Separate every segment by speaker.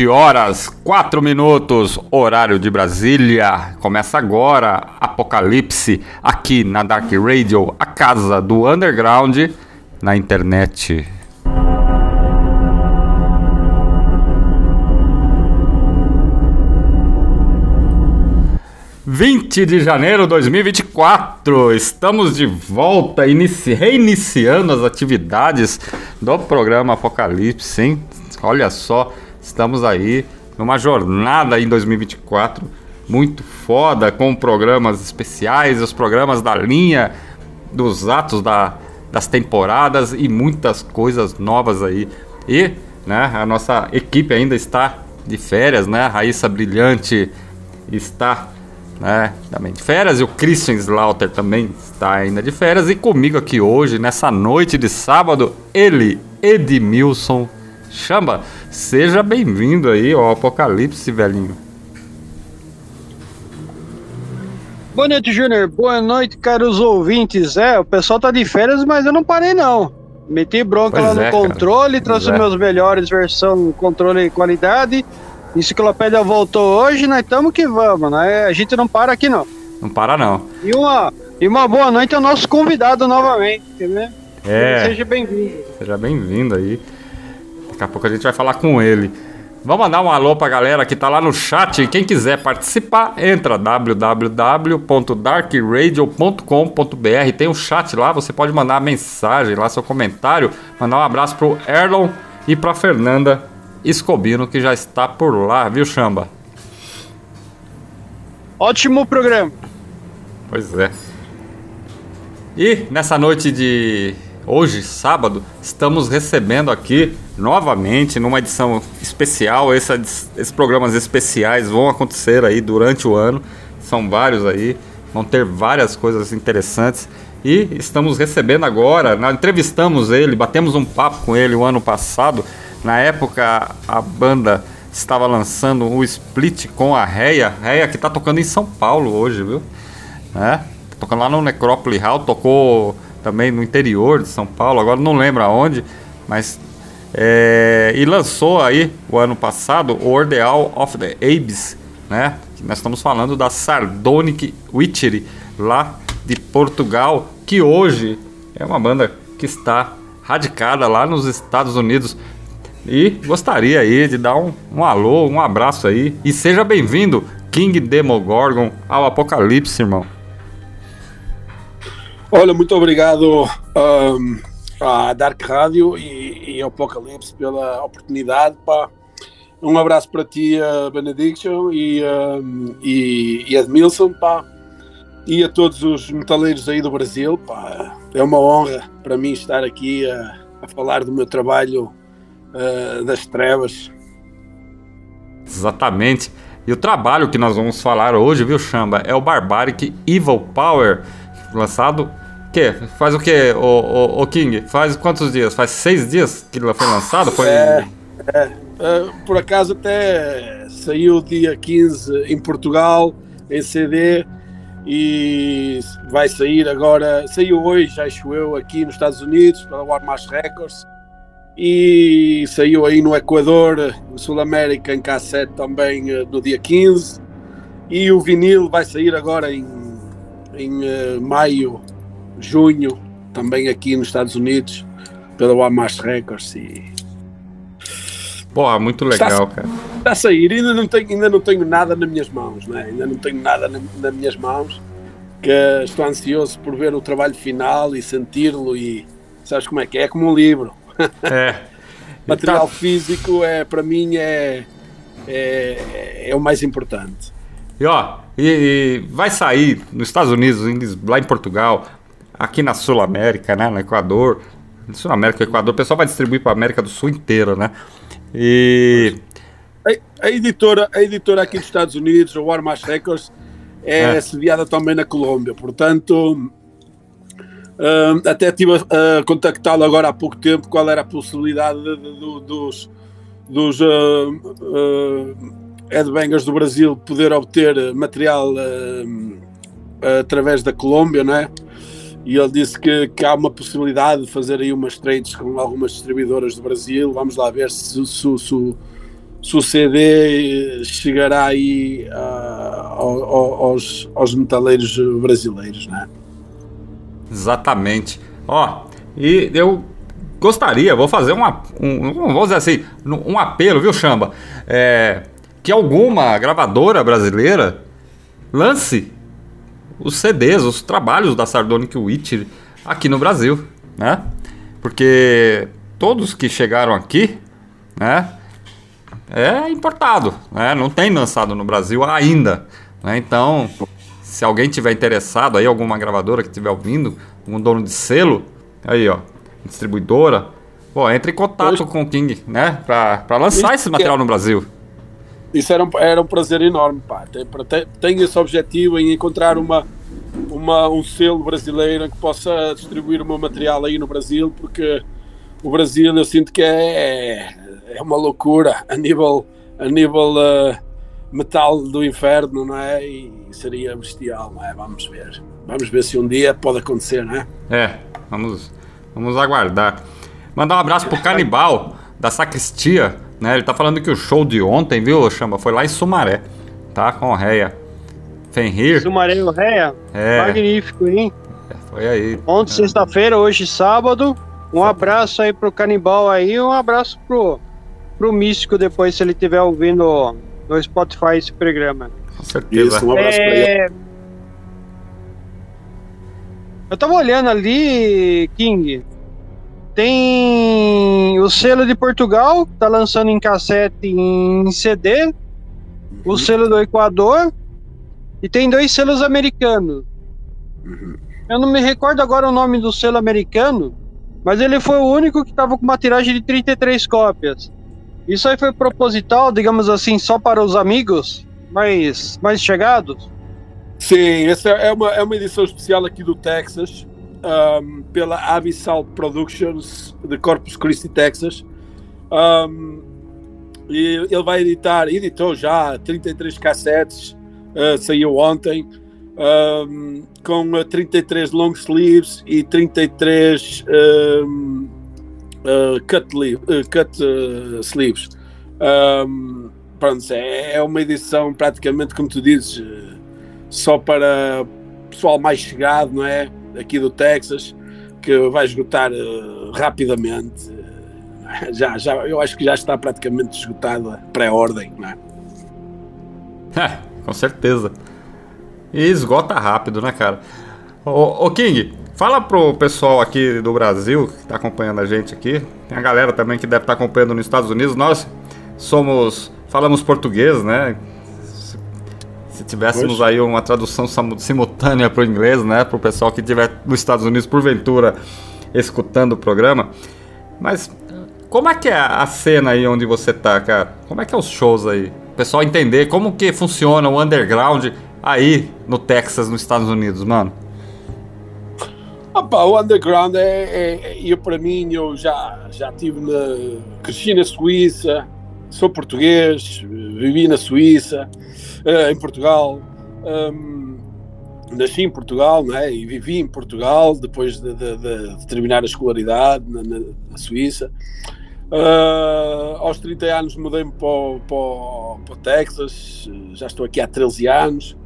Speaker 1: 20 horas, 4 minutos, horário de Brasília. Começa agora Apocalipse aqui na Dark Radio, a casa do underground na internet. Vinte de janeiro de 2024, estamos de volta, inici reiniciando as atividades do programa Apocalipse, hein? Olha só, estamos aí numa jornada em 2024 muito foda, com programas especiais, os programas da linha dos atos da, das temporadas e muitas coisas novas aí. E né, a nossa equipe ainda está de férias, né? A Raíssa Brilhante está né, também de férias e o Christian Slaughter também está ainda de férias. E comigo aqui hoje, nessa noite de sábado, ele, Edmilson Chamba. Seja bem-vindo aí ao Apocalipse, velhinho.
Speaker 2: Boa noite, Júnior. Boa noite, caros ouvintes. É, o pessoal tá de férias, mas eu não parei, não. Meti bronca
Speaker 1: Pois
Speaker 2: lá no
Speaker 1: é, cara.
Speaker 2: controle, trouxe
Speaker 1: Pois é.
Speaker 2: meus melhores versão controle e qualidade. Enciclopédia voltou hoje, nós estamos que vamos, né? A gente não para aqui não.
Speaker 1: Não para não.
Speaker 2: E uma, e uma boa noite ao nosso convidado novamente, né?
Speaker 1: É.
Speaker 2: Seja bem-vindo.
Speaker 1: Seja bem-vindo aí. Daqui a pouco a gente vai falar com ele. Vamos mandar um alô pra galera que tá lá no chat. Quem quiser participar, entra www.darkradio.com.br. Tem um chat lá, você pode mandar mensagem lá, seu comentário. Mandar um abraço pro Erlon e pra Fernanda Escobino, que já está por lá, viu, Chamba?
Speaker 2: Ótimo programa.
Speaker 1: Pois é. E nessa noite de hoje, sábado, estamos recebendo aqui novamente numa edição especial. Essa, esses programas especiais vão acontecer aí durante o ano, são vários aí, vão ter várias coisas interessantes. E estamos recebendo agora, nós entrevistamos ele, batemos um papo com ele o ano passado. Na época a banda estava lançando o split com a Reia, Reia que está tocando em São Paulo hoje, viu? É, tocando lá no Necrópole Hall, tocou também no interior de São Paulo, agora não lembro aonde, mas é, e lançou aí o ano passado o Ordeal of the Abyss, né? Nós estamos falando da Sardonic Witchery lá de Portugal, que hoje é uma banda que está radicada lá nos Estados Unidos. E gostaria aí de dar um, um alô, um abraço aí. E seja bem-vindo, King Demogorgon, ao Apocalipse, irmão.
Speaker 3: Olha, muito obrigado um, à Dark Radio e, e ao Apocalipse pela oportunidade. Pá. Um abraço para ti, uh, Benediction e, um, e, e Edmilson, pá. e a todos os metaleiros aí do Brasil. Pá. É uma honra para mim estar aqui a, a falar do meu trabalho uh, das trevas.
Speaker 1: Exatamente. E o trabalho que nós vamos falar hoje, viu, Chamba, é o Barbaric Evil Power, lançado que? Faz o que, o, o, o, King? Faz quantos dias? Faz seis dias que ele foi lançado? Foi...
Speaker 3: É, é, uh, por acaso até saiu dia 15 em Portugal, em CD, e vai sair agora, saiu hoje, acho eu, aqui nos Estados Unidos, pela Warmash Records, e saiu aí no Equador, no Sul América, em cassete também uh, no dia 15, e o vinil vai sair agora em, em uh, maio junho, também aqui nos Estados Unidos, pela Wamash Records e.
Speaker 1: Pô, muito legal,
Speaker 3: está,
Speaker 1: cara.
Speaker 3: Está a sair, ainda não, tenho, ainda não tenho nada nas minhas mãos, né? ainda não tenho nada na, nas minhas mãos, que estou ansioso por ver o trabalho final e senti-lo e sabes como é que é? É como um livro.
Speaker 1: É.
Speaker 3: Material tá... físico é, para mim, é, é, é o mais importante.
Speaker 1: E ó, e, e vai sair nos Estados Unidos, lá em Portugal, aqui na Sul América, né, no Equador, Sul América, Equador, o pessoal vai distribuir para a América do Sul inteira, né? E
Speaker 3: a, a, editora, a editora aqui dos Estados Unidos, a Warmash Records, é, é. sediada também na Colômbia, portanto, uh, até estive a, a contactá-lo agora há pouco tempo qual era a possibilidade de, de, dos, dos uh, uh, headbangers do Brasil poder obter material através da Colômbia, não é? E ele disse que, que, há uma possibilidade de fazer aí umas trades com algumas distribuidoras do Brasil. Vamos lá ver se, se, se, se o CD chegará aí uh, aos, aos metaleiros brasileiros, né?
Speaker 1: Exatamente. Ó, e eu gostaria, vou fazer uma, um, vamos dizer assim, um apelo, viu, Chamba? É, que alguma gravadora brasileira lance os CDs, os trabalhos da Sardonic Witch aqui no Brasil, né? Porque todos que chegaram aqui, né? É importado, né? Não tem lançado no Brasil ainda, né? Então, se alguém tiver interessado aí, alguma gravadora que estiver ouvindo, um dono de selo, aí ó, distribuidora, pô, entre em contato com o King, né? Pra, pra lançar esse material no Brasil.
Speaker 3: Isso era um, era um prazer enorme, pá. Tenho esse objetivo em encontrar uma, uma, um selo brasileiro que possa distribuir o meu material aí no Brasil, porque o Brasil eu sinto que é, é uma loucura a nível, a nível uh, metal do inferno, não é? E seria bestial, não é? Vamos ver. Vamos ver se um dia pode acontecer, não é?
Speaker 1: É, vamos, vamos aguardar. Mandar um abraço pro Canibal da Sacristia Né? Ele tá falando que o show de ontem, viu, Chama? Foi lá em Sumaré, tá? Com o Reia. Fenrir.
Speaker 2: Sumaré e o Réia.
Speaker 1: É.
Speaker 2: Magnífico, hein?
Speaker 1: Foi aí.
Speaker 2: Ontem, sexta-feira, hoje, sábado. Um abraço aí pro Canibal aí, um abraço pro, pro Místico depois, se ele estiver ouvindo no Spotify esse programa.
Speaker 1: Com certeza.
Speaker 3: Isso, um abraço pra ele.
Speaker 2: É... Eu tava olhando ali, King. Tem o selo de Portugal, tá lançando em cassete e em CD. O selo do Equador. E tem dois selos americanos. Eu não me recordo agora o nome do selo americano, mas ele foi o único que tava com uma tiragem de 33 cópias. Isso aí foi proposital, digamos assim, só para os amigos mais, mais chegados?
Speaker 3: Sim, essa é uma, é uma edição especial aqui do Texas, ahm, pela Abyssal Productions de Corpus Christi, Texas. Ahm, e ele vai editar, editou já 33 cassetes, ah, saiu ontem, ahm, com ah, 33 long sleeves e 33 ahm, ah, cut, li- ah, cut ah, sleeves. Pronto, é, é uma edição praticamente, como tu dizes, eh, só para pessoal mais chegado, não é? Aqui do Texas, que vai esgotar eh, rapidamente. Já, já, eu acho que já está praticamente esgotada pré-ordem, não é?
Speaker 1: Com certeza. E esgota rápido, né, cara? Ô, ô, King, fala pro pessoal aqui do Brasil que tá acompanhando a gente aqui. Tem a galera também que deve estar acompanhando nos Estados Unidos. Nós somos. falamos português, né? Se, se tivéssemos
Speaker 3: Poxa.
Speaker 1: aí uma tradução simultânea pro inglês, né? Pro pessoal que estiver nos Estados Unidos, porventura, escutando o programa. Mas como é que é a cena aí onde você tá, cara? Como é que é os shows aí? O pessoal entender como que funciona o underground aí no Texas, nos Estados Unidos, mano.
Speaker 3: Opa, o underground é, é- é- eu para mim eu já já tive na cresci na Suíça, sou português, vivi na Suíça, eh, em Portugal, hum, nasci em Portugal, né, e vivi em Portugal depois de, de- de- terminar a escolaridade na, na- Suíça. Ah, aos 30 anos mudei-me para, o- para, para o Texas, já estou aqui há 13 anos.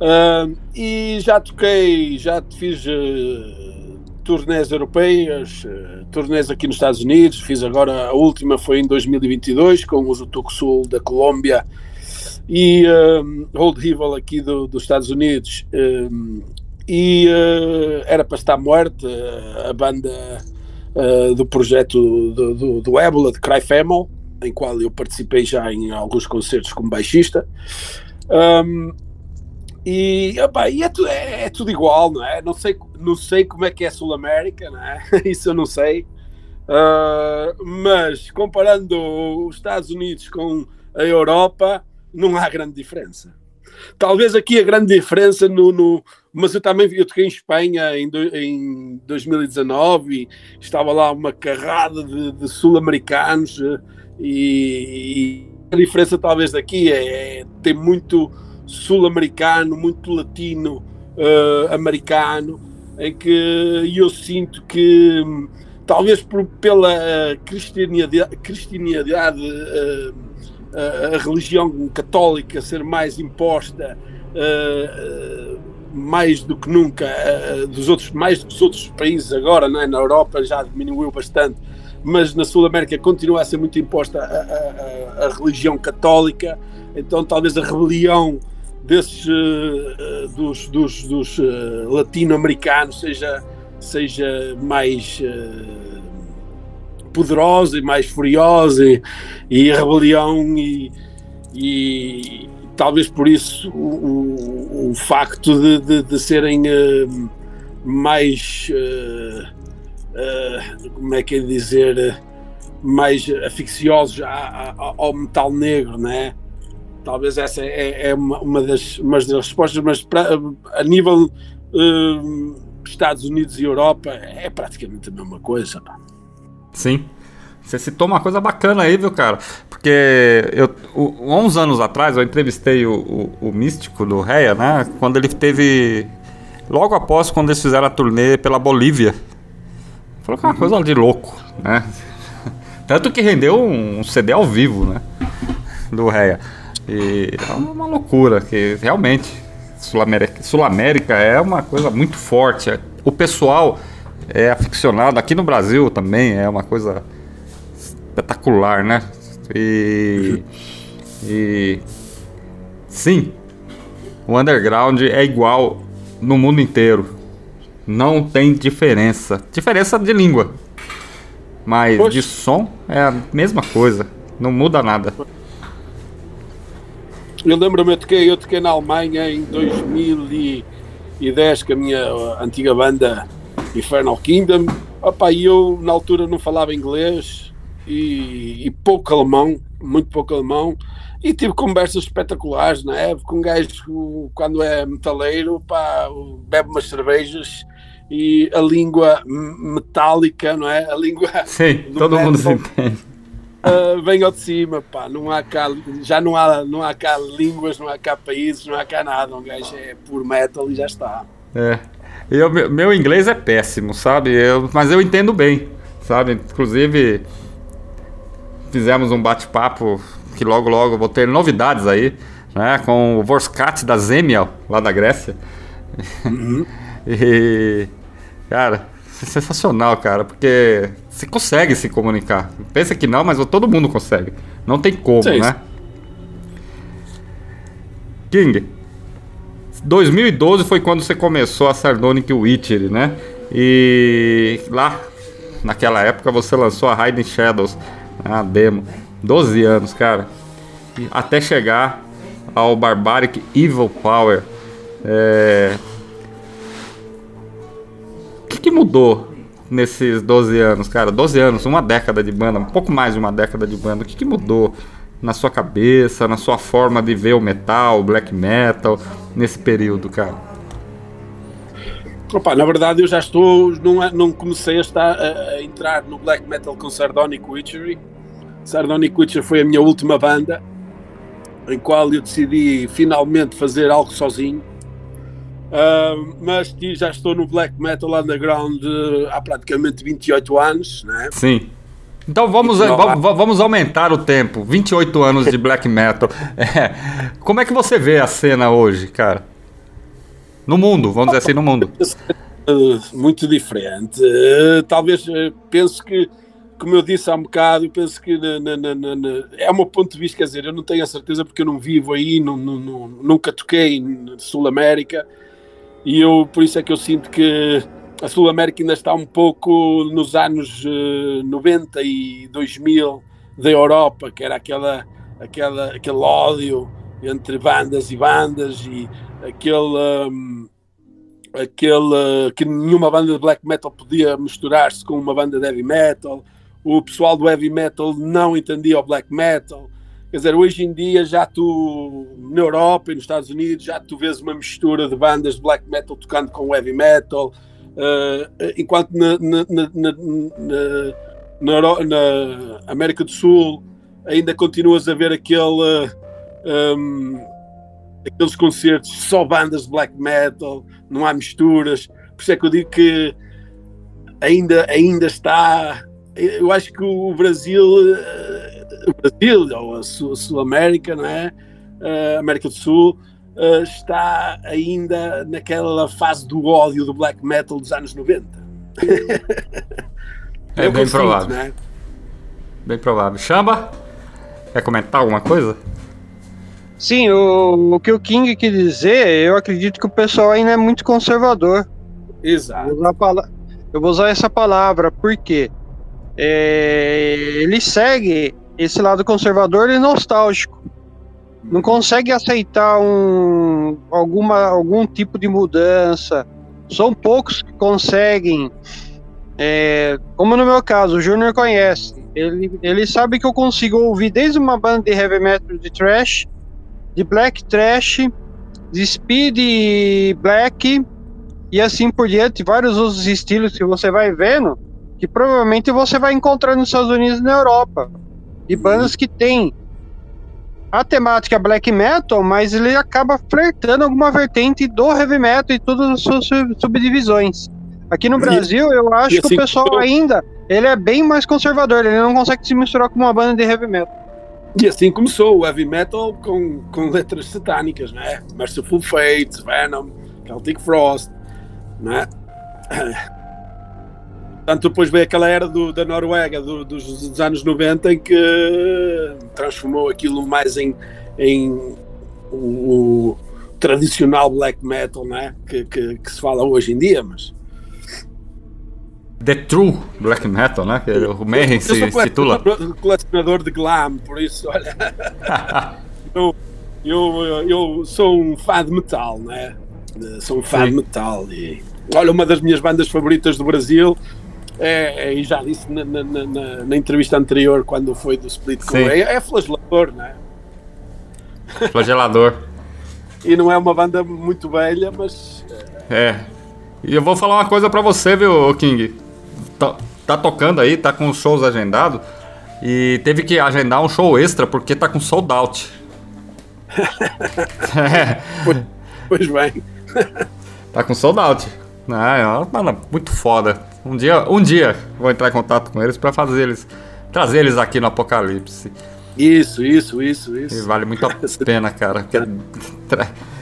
Speaker 3: Ah, e já toquei, já fiz eh, turnés europeias, eh, turnés aqui nos Estados Unidos. Fiz agora, a última foi em 2022 com os Utoco Sul da Colômbia e um, Old Evil aqui do- dos Estados Unidos. Um, e eh, era para estar morte eh, a banda eh, do projeto do, do, do Ébola, de Cry Family, em qual eu participei já em alguns concertos como baixista. Um, e, epá, e é, tu- é- é tudo igual, não é? Não sei, não sei como é que é Sul América, não é? Isso eu não sei. Ah, mas comparando os Estados Unidos com a Europa, não há grande diferença. Talvez aqui a grande diferença no. no- mas eu também eu toquei em Espanha em, do- em 2019 e estava lá uma carrada de, de sul-americanos eh, e, e a diferença talvez daqui é, tem muito sul-americano, muito latino eh, americano, em que eu sinto que hum, talvez por, pela eh, cristianidade, cristianidade eh, a, a religião católica ser mais imposta mais do que nunca dos outros mais dos outros países agora não é? na Europa já diminuiu bastante mas na Sul América continua a ser muito imposta a- a- a religião católica então talvez a rebelião desses eh, eh, dos, dos, dos eh, latino-americanos seja seja mais eh, poderosa e mais furiosa e, e a rebelião e, e talvez por isso o, o, o facto de, de, de serem mais como é que é dizer mais aficionados a- a- ao metal negro, né? Talvez essa é, é uma, uma, das, uma das respostas, mas pra- a nível eh, Estados Unidos e Europa é praticamente a mesma coisa. pá.
Speaker 1: Sim. Você citou uma coisa bacana aí, viu, cara? Porque eu, o, 11 anos atrás eu entrevistei o, o, o místico do Reia, né? Quando ele teve. Logo após, quando eles fizeram a turnê pela Bolívia. Falou que é uma coisa de louco, né? Tanto que rendeu um CD ao vivo, né? Do Réia. E é uma loucura, que realmente Sul-América Sul é uma coisa muito forte. O pessoal é aficionado, aqui no Brasil também é uma coisa espetacular, né? E, e sim, o underground é igual no mundo inteiro. Não tem diferença. Diferença de língua. Mas Poxa. de som é a mesma coisa. Não muda nada.
Speaker 3: Eu lembro-me, eu toquei, eu toquei na Alemanha em 2010 com a minha antiga banda Infernal Kingdom. Opa, e eu na altura não falava inglês e, e, pouco alemão, muito pouco alemão. E tive conversas espetaculares na época com um gajo quando é metaleiro, pá, bebe umas cervejas e a língua metálica, não é? A língua.
Speaker 1: Sim, todo metal, mundo se entende.
Speaker 3: Uh, vem ao de cima, pá, não há cá, já não há, não há cá línguas, não há cá países, não há cá nada. Um gajo é puro metal e já está.
Speaker 1: É. Eu, meu inglês é péssimo, sabe? Eu, mas eu entendo bem, sabe? Inclusive, fizemos um bate-papo que logo, logo vou ter novidades aí, né? Com o Vorskat da Zemial, lá da Grécia. Uhum. e Cara, sensacional, cara, porque você consegue se comunicar. Pensa que não, mas todo mundo consegue. Não tem como, Sim. né? King, 2012 foi quando você começou a Sardonic Witchery, né? E lá, naquela época, você lançou a Hiding Shadows, a demo. 12 anos, cara. Até chegar ao Barbaric Evil Power. É, que, que mudou nesses 12 anos, cara? 12 anos, uma década de banda, um pouco mais de uma década de banda. O que, que mudou na sua cabeça, na sua forma de ver o metal, o black metal, nesse período, cara?
Speaker 3: Opa, na verdade, eu já estou. Não, é, não comecei a, estar, a, a entrar no black metal com Sardonic Witchery. Sardonic Witchery foi a minha última banda, em qual eu decidi finalmente fazer algo sozinho Uh, mas já estou no black metal underground uh, há praticamente 28 anos, né?
Speaker 1: Sim. Então vamos, vamos, aumentar o tempo. 28 anos de black metal. É. Como é que você vê a cena hoje, cara? No mundo, vamos dizer assim, no mundo.
Speaker 3: Muito diferente. Uh, talvez penso que, como eu disse há um bocado, penso que na, na, na, é o meu ponto de vista, quer dizer, eu não tenho a certeza porque eu não vivo aí, não, não, nunca toquei na Sul América e eu por isso é que eu sinto que a Sul América ainda está um pouco nos anos uh, 90 e 2000 da Europa, que era aquela, aquela, aquele ódio entre bandas e bandas e aquele, um, aquele que nenhuma banda de black metal podia misturar-se com uma banda de heavy metal. O pessoal do heavy metal não entendia o black metal. Quer dizer, hoje em dia já tu, na Europa e nos Estados Unidos, já tu vês uma mistura de bandas de black metal tocando com heavy metal, uh, enquanto na, na, na, na, na, América do Sul ainda continuas a ver aquele, um, aqueles concertos só bandas de black metal, não há misturas. Por isso é que eu digo que ainda, ainda está. Eu acho que o Brasil o Brasil ou a Sul-América, não é? A América do Sul, uh, está ainda naquela fase do ódio do black metal dos anos 90.
Speaker 1: é, é bem provável. É? Bem provável. Chamba, quer comentar alguma coisa?
Speaker 2: Sim, o, o que o King quer dizer, eu acredito que o pessoal ainda é muito conservador.
Speaker 3: Exato.
Speaker 2: Eu vou usar, eu vou usar essa palavra, porque é, ele segue esse lado conservador e nostálgico. Não consegue aceitar um, alguma, algum tipo de mudança. São poucos que conseguem. É, como no meu caso, o Júnior conhece. Ele, ele sabe que eu consigo ouvir desde uma banda de heavy metal de trash, de black trash, de speed black e assim por diante, vários outros estilos que você vai vendo, que provavelmente você vai encontrar nos Estados Unidos e na Europa de bandas que tem a temática black metal, mas ele acaba flertando alguma vertente do heavy metal e todas as suas subdivisões. Aqui no Brasil, eu acho assim, que o pessoal ainda ele é bem mais conservador, ele não consegue se misturar com uma banda de heavy metal.
Speaker 3: E assim começou o heavy metal com, com letras satânicas, né? Merciful Fate, Venom, Celtic Frost, né? Portanto, depois veio aquela era do, da Noruega do, dos, dos, anos 90 em que transformou aquilo mais em, em o, o tradicional black metal né? Que, que, que, se fala hoje em dia, mas
Speaker 1: The True Black Metal, né? Que o Mayhem se,
Speaker 3: eu sou
Speaker 1: titula.
Speaker 3: colecionador de glam, por isso, olha. eu, eu, eu sou um fã de metal, né? Sou um fã Sim. de metal. E, olha, uma das minhas bandas favoritas do Brasil é, e já disse na, na, na, na, entrevista anterior, quando foi do Split com é, é Flagelador, né?
Speaker 1: Flagelador.
Speaker 3: e não é uma banda muito velha, mas.
Speaker 1: É. E eu vou falar uma coisa pra você, viu, King? tá, tá tocando aí, tá com os shows agendados. E teve que agendar um show extra porque tá com sold out.
Speaker 3: é. pois, pois bem.
Speaker 1: tá com sold out. Ah, é uma banda muito foda. Um dia, um dia vou entrar em contato com eles para fazer eles, trazer eles aqui no Apocalipse.
Speaker 3: Isso, isso, isso, isso.
Speaker 1: E vale muito a pena, cara.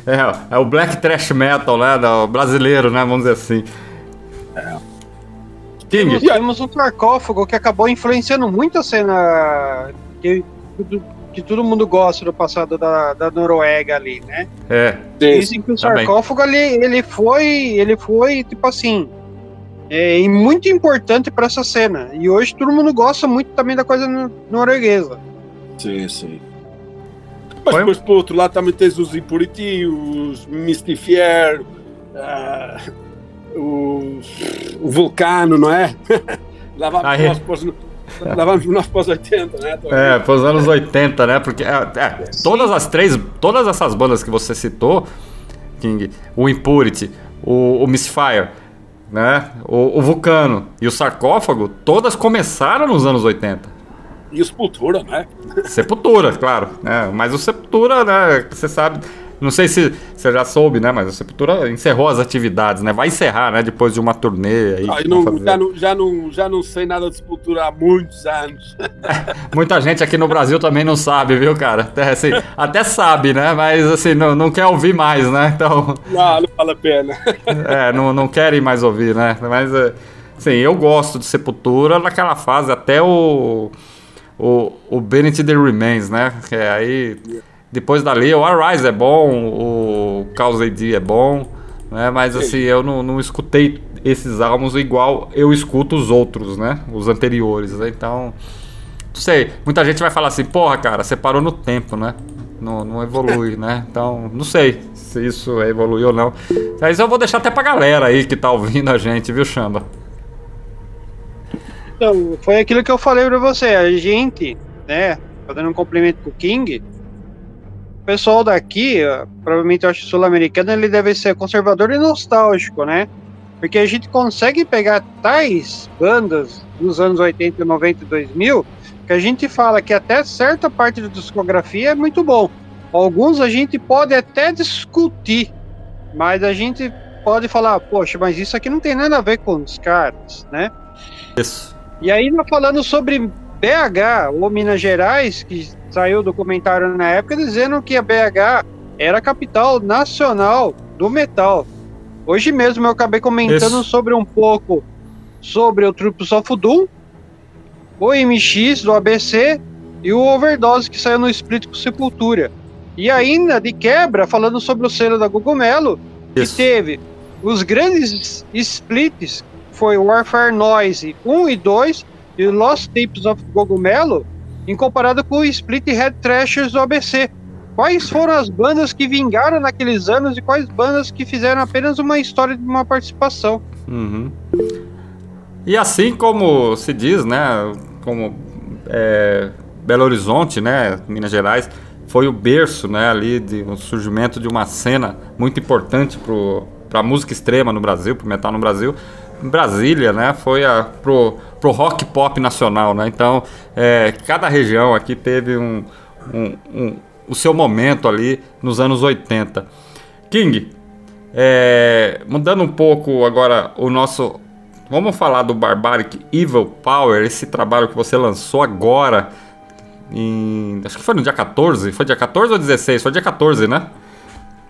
Speaker 1: É, é o black trash metal, né? Do brasileiro, né? Vamos dizer assim. É.
Speaker 2: King. Temos um sarcófago que acabou influenciando muito a cena que, que todo mundo gosta do passado da, da Noruega ali, né?
Speaker 1: É.
Speaker 2: Dizem que o sarcófago ali, ele foi, ele foi tipo assim, é muito importante para essa cena. E hoje todo mundo gosta muito também da coisa norueguesa.
Speaker 3: Sim, sim. Mas depois, por outro lado, também tens os Impurity, os Mystifier, uh, o, o Vulcano, não é? Lá vamos nós pós, lá vamos nós pós 80, né?
Speaker 1: É, pós anos 80, né? Porque é, é, todas as três, todas essas bandas que você citou, King, o Impurity, o, o Misfire, né? O, o Vulcano e o Sarcófago, todas começaram nos anos 80.
Speaker 3: E o Sepultura, né?
Speaker 1: Sepultura, claro. Né? Mas o Sepultura, né? Você sabe não sei se você já soube, né? Mas a Sepultura encerrou as atividades, né? Vai encerrar, né? Depois de uma turnê aí.
Speaker 3: Ah, não, já, não, já, não, já não sei nada de Sepultura há muitos anos.
Speaker 1: Muita gente aqui no Brasil também não sabe, viu, cara? Até, assim, até sabe, né? Mas assim, não, não quer ouvir mais, né? Então.
Speaker 3: Não, não vale a pena.
Speaker 1: é, não, não querem mais ouvir, né? Mas assim, eu gosto de Sepultura naquela fase até o. O, o Benedict the Remains, né? Que é aí. Yeah depois dali, o Arise é bom, o Cause AD é bom, né? Mas assim, eu não, não escutei esses álbuns igual eu escuto os outros, né? Os anteriores, né? Então, não sei, muita gente vai falar assim, porra, cara, você parou no tempo, né? Não, não evolui, né? Então, não sei se isso evolui ou não. Mas eu vou deixar até pra galera aí que tá ouvindo a gente, viu, Chamba?
Speaker 2: Então, foi aquilo que eu falei pra você. A gente, né, fazendo um complemento com o King, pessoal daqui, provavelmente eu acho sul-americano, ele deve ser conservador e nostálgico, né? Porque a gente consegue pegar tais bandas dos anos 80, 90 e 2000 que a gente fala que até certa parte da discografia é muito bom. Alguns a gente pode até discutir, mas a gente pode falar, poxa, mas isso aqui não tem nada a ver com os caras, né?
Speaker 1: Isso.
Speaker 2: E aí, falando sobre BH ou Minas Gerais, que saiu documentário na época dizendo que a BH era a capital nacional do metal. Hoje mesmo eu acabei comentando Isso. sobre um pouco sobre o Troops of Doom, o MX do ABC e o Overdose que saiu no Split com Sepultura. E ainda de quebra, falando sobre o selo da Gugumelo, que teve os grandes splits, foi Warfare Noise 1 e 2 e Lost Tapes of Gogumelo, em comparado com o Split Head Trashers do ABC. Quais foram as bandas que vingaram naqueles anos e quais bandas que fizeram apenas uma história de uma participação?
Speaker 1: Uhum. E assim como se diz, né, como é, Belo Horizonte, né, Minas Gerais, foi o berço, né, ali de um surgimento de uma cena muito importante para a música extrema no Brasil, para metal no Brasil. Brasília, né, foi a, pro, pro rock pop nacional, né? Então, é, cada região aqui teve um, um, um, o seu momento ali nos anos 80. King, é, mudando um pouco agora o nosso vamos falar do Barbaric Evil Power, esse trabalho que você lançou agora. Em, acho que foi no dia 14. Foi dia 14 ou 16? Foi dia 14, né?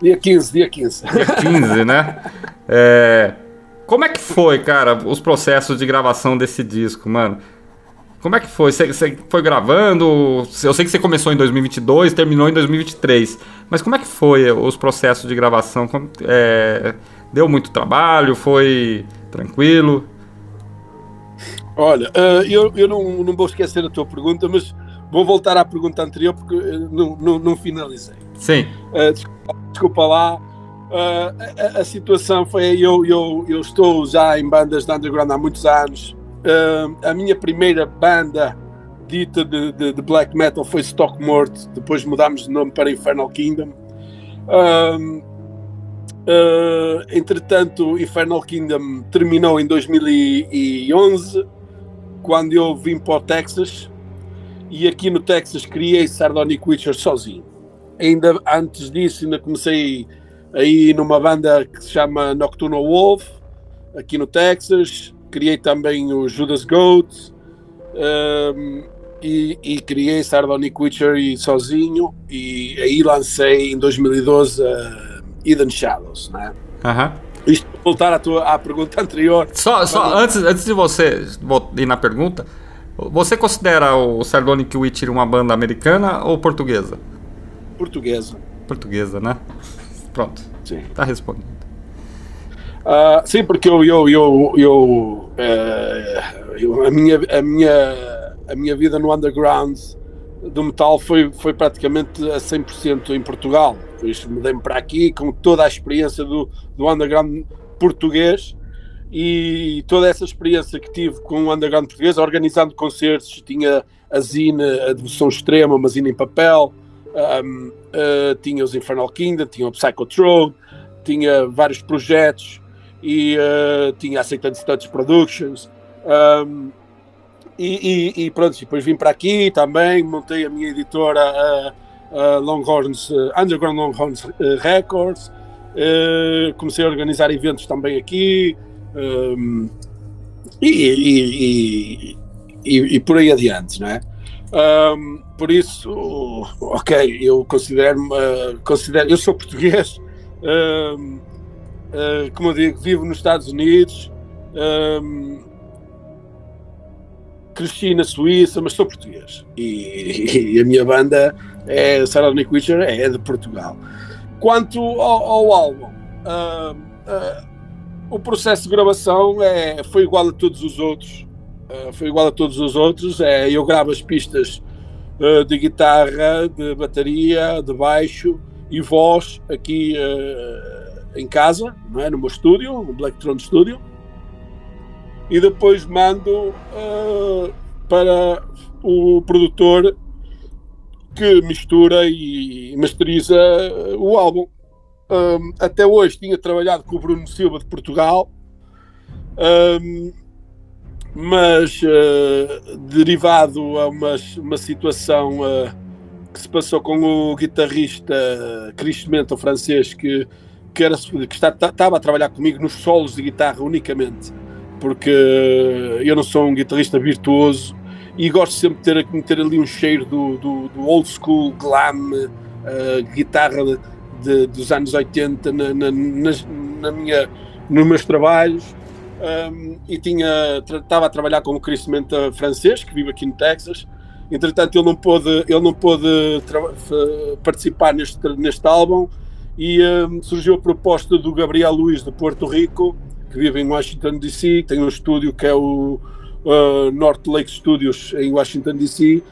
Speaker 3: Dia 15, dia 15.
Speaker 1: Dia 15, né? É, como é que foi, cara, os processos de gravação desse disco, mano? Como é que foi? Você, foi gravando? Eu sei que você começou em 2022, terminou em 2023. Mas como é que foi os processos de gravação? Como, é, deu muito trabalho? Foi tranquilo?
Speaker 3: Olha, uh, eu, eu não, não vou esquecer a tua pergunta, mas vou voltar à pergunta anterior porque uh, não, não, não, finalizei.
Speaker 1: Sim.
Speaker 3: Uh, desculpa, desculpa, lá. A, a, situação foi eu, eu, eu estou já em bandas de underground há muitos anos. a minha primeira banda dita de, de, de, black metal foi Stockmort, depois mudámos de nome para Infernal Kingdom. Uh, entretanto, Infernal Kingdom terminou em 2011, quando eu vim para o Texas, e aqui no Texas criei Sardonic Witcher sozinho. Ainda antes disso, ainda comecei aí numa banda que se chama Nocturnal Wolf, aqui no Texas. Criei também o Judas Goat um, e, e, criei Sardonic Witcher sozinho. E aí lancei em 2012 a Hidden Shadows, né? Isto voltar à tua à pergunta anterior.
Speaker 1: Só, só antes, antes de você ir na pergunta, você considera o Sardonic Witcher uma banda americana ou portuguesa?
Speaker 3: Portuguesa.
Speaker 1: Portuguesa, né? Pronto. Sim. Tá respondendo.
Speaker 3: Uh, sim, porque eu, eu, eu, eu, uh, eu, a, minha, a, minha, a minha vida no underground do metal foi, foi praticamente a 100% em Portugal. Depois mudei-me para aqui com toda a experiência do, do underground português e toda essa experiência que tive com o underground português, organizando concertos, tinha a Zine, a Devoção Extrema, uma Zine em papel, um, uh, tinha os Infernal Kingdom, tinha o Psychotrode, tinha vários projetos e uh, tinha a Satan Touch Productions. Um, e, e, e, pronto, depois vim para aqui também, montei a minha editora uh, Longhorns, uh, Underground Longhorns Records, comecei a organizar eventos também aqui um, e, e, por aí adiante, não é? Um, por isso, ok, eu considero-me, considero, eu sou português, como eu digo, vivo nos Estados Unidos. Um, cresci na Suíça, mas sou português. E, e a minha banda, é Sarah Nick Witcher, é de Portugal. Quanto ao, ao álbum, uh, uh, o processo de gravação é, foi igual a todos os outros. Uh, foi igual a todos os outros. É, eu gravo as pistas de guitarra, de bateria, de baixo e voz aqui em casa, não é? no meu estúdio, no Black Throne Studio e depois mando uh, para o produtor que mistura e masteriza o álbum. Um, até hoje tinha trabalhado com o Bruno Silva de Portugal, um, mas uh, derivado a uma, uma situação uh, que se passou com o guitarrista Chris Mento, francês, que, que, era, que está, estava a trabalhar comigo nos solos de guitarra unicamente porque eu não sou um guitarrista virtuoso e gosto sempre de ter, meter ali um cheiro do, do, do old school glam, uh, guitarra de, de, dos anos 80 na, na, na minha, nos meus trabalhos. Um, e tinha estava a trabalhar com o Chris Menta francês que vive aqui no Texas. Entretanto ele não pôde ele não pôde participar neste neste álbum e um, surgiu a proposta do Gabriel Luiz de Porto Rico que vive em Washington DC, tem um estúdio que é o uh, North Lake Studios em Washington DC,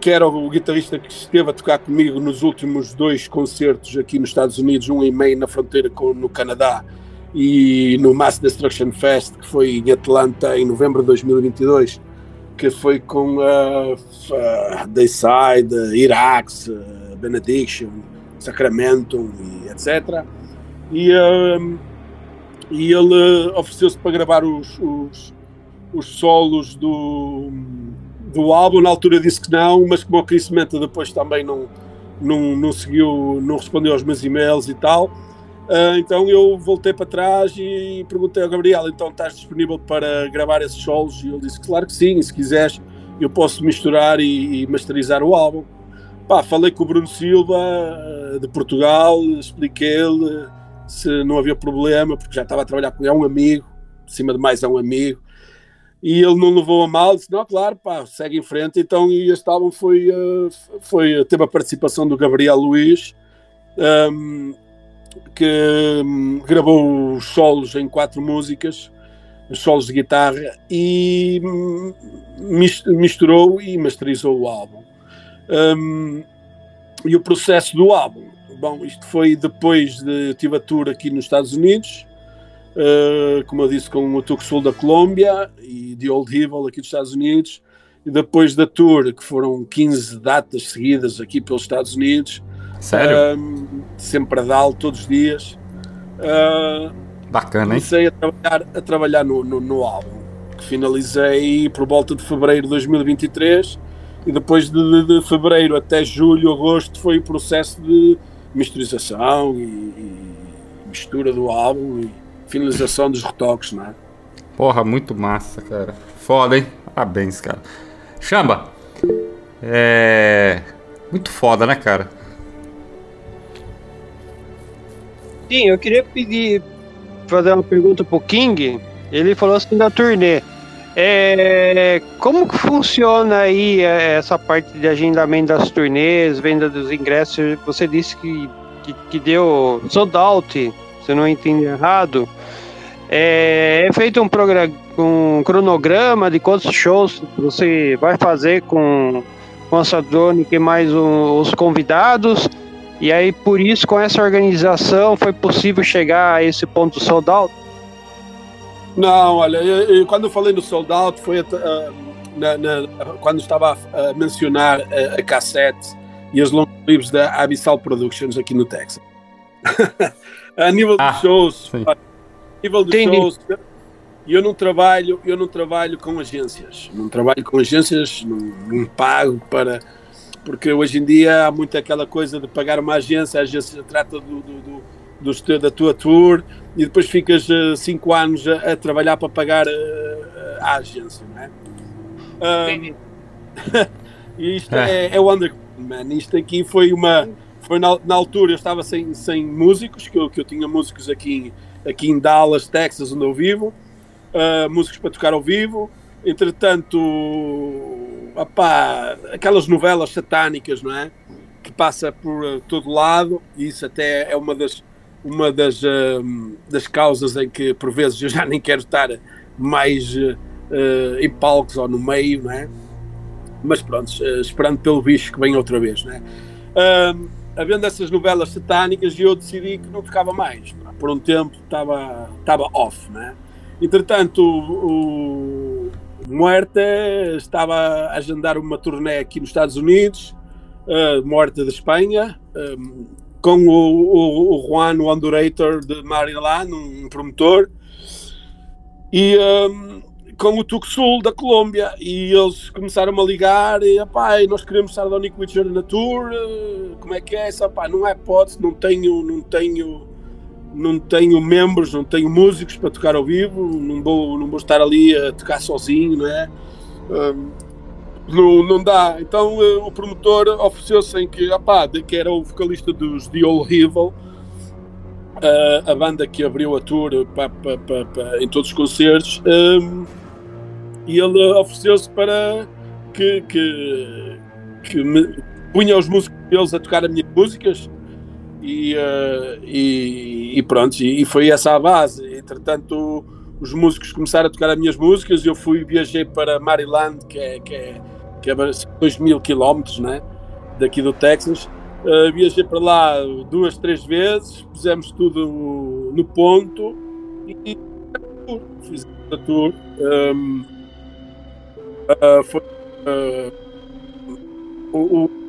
Speaker 3: que era o guitarrista que esteve a tocar comigo nos últimos dois concertos aqui nos Estados Unidos, um em Maine na fronteira com no Canadá e no Mass Destruction Fest que foi em Atlanta em novembro de 2022 que foi com uh, uh, Dayside, Irax, uh, Benediction, Sacramento e etc. E uh, e ele ofereceu-se para gravar os, os, os, solos do, do álbum. Na altura disse que não, mas como o crescimento depois também não, não, não seguiu, não respondeu aos meus e-mails e tal. Uh, então eu voltei para trás e perguntei ao Gabriel: então estás disponível para gravar esses solos? E ele disse: claro que sim, se quiseres, eu posso misturar e, e masterizar o álbum. Pá, falei com o Bruno Silva uh, de Portugal, expliquei-lhe se não havia problema, porque já estava a trabalhar com ele, é um amigo, acima de mais é um amigo. E ele não levou a mal, disse: não, claro, pá, segue em frente. Então, este álbum foi, foi teve a participação do Gabriel Luiz. Um, que hum, gravou os solos em quatro músicas, os solos de guitarra, e hum, misturou e masterizou o álbum. Um, e o processo do álbum? Bom, isto foi depois de. Tive a tour aqui nos Estados Unidos, uh, como eu disse, com o Tuxul da Colômbia e de Old Evil aqui dos Estados Unidos. E depois da tour, que foram 15 datas seguidas aqui pelos Estados Unidos,
Speaker 1: Sério?
Speaker 3: Sempre a dar todos os dias. Uh,
Speaker 1: Bacana, hein?
Speaker 3: Comecei a trabalhar, a trabalhar no, no, no, álbum, que finalizei por volta de fevereiro de 2023 e depois de, de, de fevereiro até julho, agosto foi o processo de misterização e, e, mistura do álbum e finalização dos retoques, não é?
Speaker 1: Porra, muito massa, cara. Foda, hein? Parabéns, cara. Chamba! É. Muito foda, né, cara?
Speaker 2: Sim, eu queria pedir, fazer uma pergunta pro King. Ele falou assim da turnê. É, como que funciona aí é, essa parte de agendamento das turnês, venda dos ingressos? Você disse que, que, que deu sold out, se eu não entendi errado. É, é feito um, um cronograma de quantos shows você vai fazer com, com a Sadonic e mais um, os convidados. E aí, por isso, com essa organização, foi possível chegar a esse ponto sold out?
Speaker 3: Não, olha, eu, eu, quando eu falei no sold out, foi uh, na, na, quando estava a mencionar a, a cassete e os long clips da Abyssal Productions aqui no Texas. a nível ah, de shows, a nível de Entendi. shows, eu não trabalho, eu não trabalho com agências, não trabalho com agências, não, não pago para porque hoje em dia há muito aquela coisa de pagar uma agência, a agência trata do, do, do, do da tua tour e depois ficas uh, cinco anos a, a, trabalhar para pagar uh, a agência, não é? Uh, e isto é, é, é o underground, man. Isto aqui foi uma. Foi na, na, altura eu estava sem, sem músicos, que eu, que eu tinha músicos aqui, aqui em Dallas, Texas, onde eu vivo, uh, músicos para tocar ao vivo. Entretanto, opá, aquelas novelas satânicas, não é? Que passa por uh, todo lado, e isso até é uma das, uma das, uh, das causas em que, por vezes, eu já nem quero estar mais uh, em palcos ou no meio, não é? Mas pronto, esperando pelo bicho que vem outra vez, não é? havendo essas novelas satânicas, eu decidi que não tocava mais. Por um tempo estava, estava off, não é? Entretanto, o, Muerta estava a agendar uma turnê aqui nos Estados Unidos, uh, Muerta de Espanha, um, com o, o, o Juan Wandurator de Maryland, um promotor, e um, com o Tuxul da Colômbia. E eles começaram a ligar e, pai, nós queremos Sardonic Witcher na tour, uh, como é que é? Essa, pá, não é hipótese, não tenho, não tenho não tenho membros, não tenho músicos para tocar ao vivo, não vou, não vou estar ali a tocar sozinho, não é? Um, não, não dá. Então uh, o promotor ofereceu-se em que, opá, que era o vocalista dos The Old Evil, uh, a banda que abriu a tour em todos os concertos, um, e ele ofereceu-se para que, que, que me punha os músicos deles a tocar as minhas músicas e, uh, e, e, pronto, e, e, foi essa a base. Entretanto, os músicos começaram a tocar as minhas músicas. Eu fui, viajei para Maryland, que é, que é, que é 2 mil quilómetros né, daqui do Texas. Uh, viajei para lá duas, três vezes, fizemos tudo no ponto e fiz a tour. Um, uh, foi, uh, o, o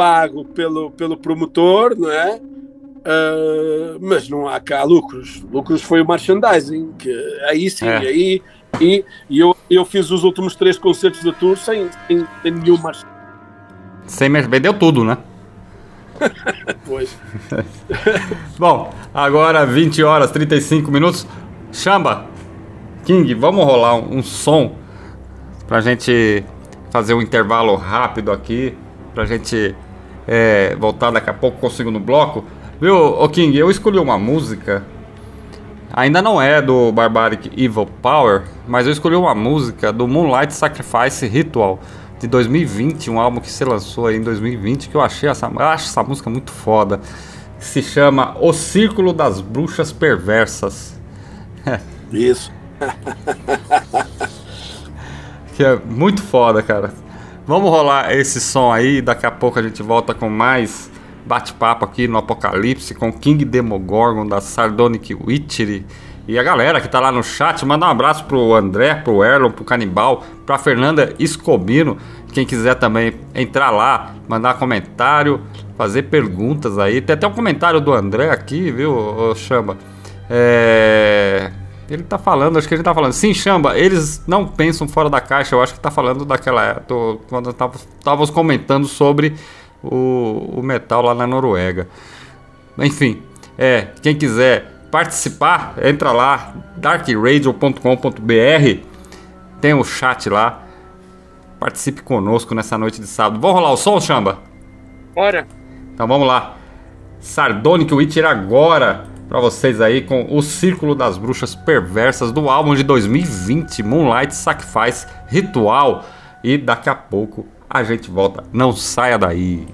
Speaker 3: pago pelo, pelo promotor, não é? Uh, mas não há cá lucros. Lucros foi o merchandising, que aí sim, é. aí e, e eu, eu fiz os últimos três concertos da tour sem, sem, sem nenhum merchandising.
Speaker 1: Sem vendeu tudo, né?
Speaker 3: pois.
Speaker 1: Bom, agora 20 horas 35 minutos. Chamba, King, vamos rolar um, um som pra gente fazer um intervalo rápido aqui, pra gente é, voltar daqui a pouco com o segundo bloco. Viu, ô King, eu escolhi uma música, ainda não é do Barbaric Evil Power, mas eu escolhi uma música do Moonlight Sacrifice Ritual de 2020, um álbum que se lançou aí em 2020, que eu achei essa, eu acho essa música muito foda, se chama O Círculo das Bruxas Perversas.
Speaker 3: Isso.
Speaker 1: que é muito foda, cara. Vamos rolar esse som aí, daqui a pouco a gente volta com mais bate-papo aqui no Apocalipse com King Demogorgon da Sardonic Witchery. E a galera que tá lá no chat, manda um abraço pro André, pro Erlon, pro Canibal, pra Fernanda Escobino. Quem quiser também entrar lá, mandar comentário, fazer perguntas aí. Tem até um comentário do André aqui, viu, ô Chamba? É... Ele tá falando, acho que ele tá falando. Sim, Chamba, eles não pensam fora da caixa. Eu acho que tá falando daquela. Tô, quando estávamos comentando sobre o, o metal lá na Noruega. Enfim, é, quem quiser participar, entra lá, darkradio.com.br, tem o chat lá. Participe conosco nessa noite de sábado. Vamos rolar o som, Chamba?
Speaker 2: Bora.
Speaker 1: Então vamos lá. Sardonic Witcher agora para vocês aí com o Círculo das Bruxas Perversas do álbum de 2020, Moonlight Sacrifice Ritual. E daqui a pouco a gente volta. Não saia daí.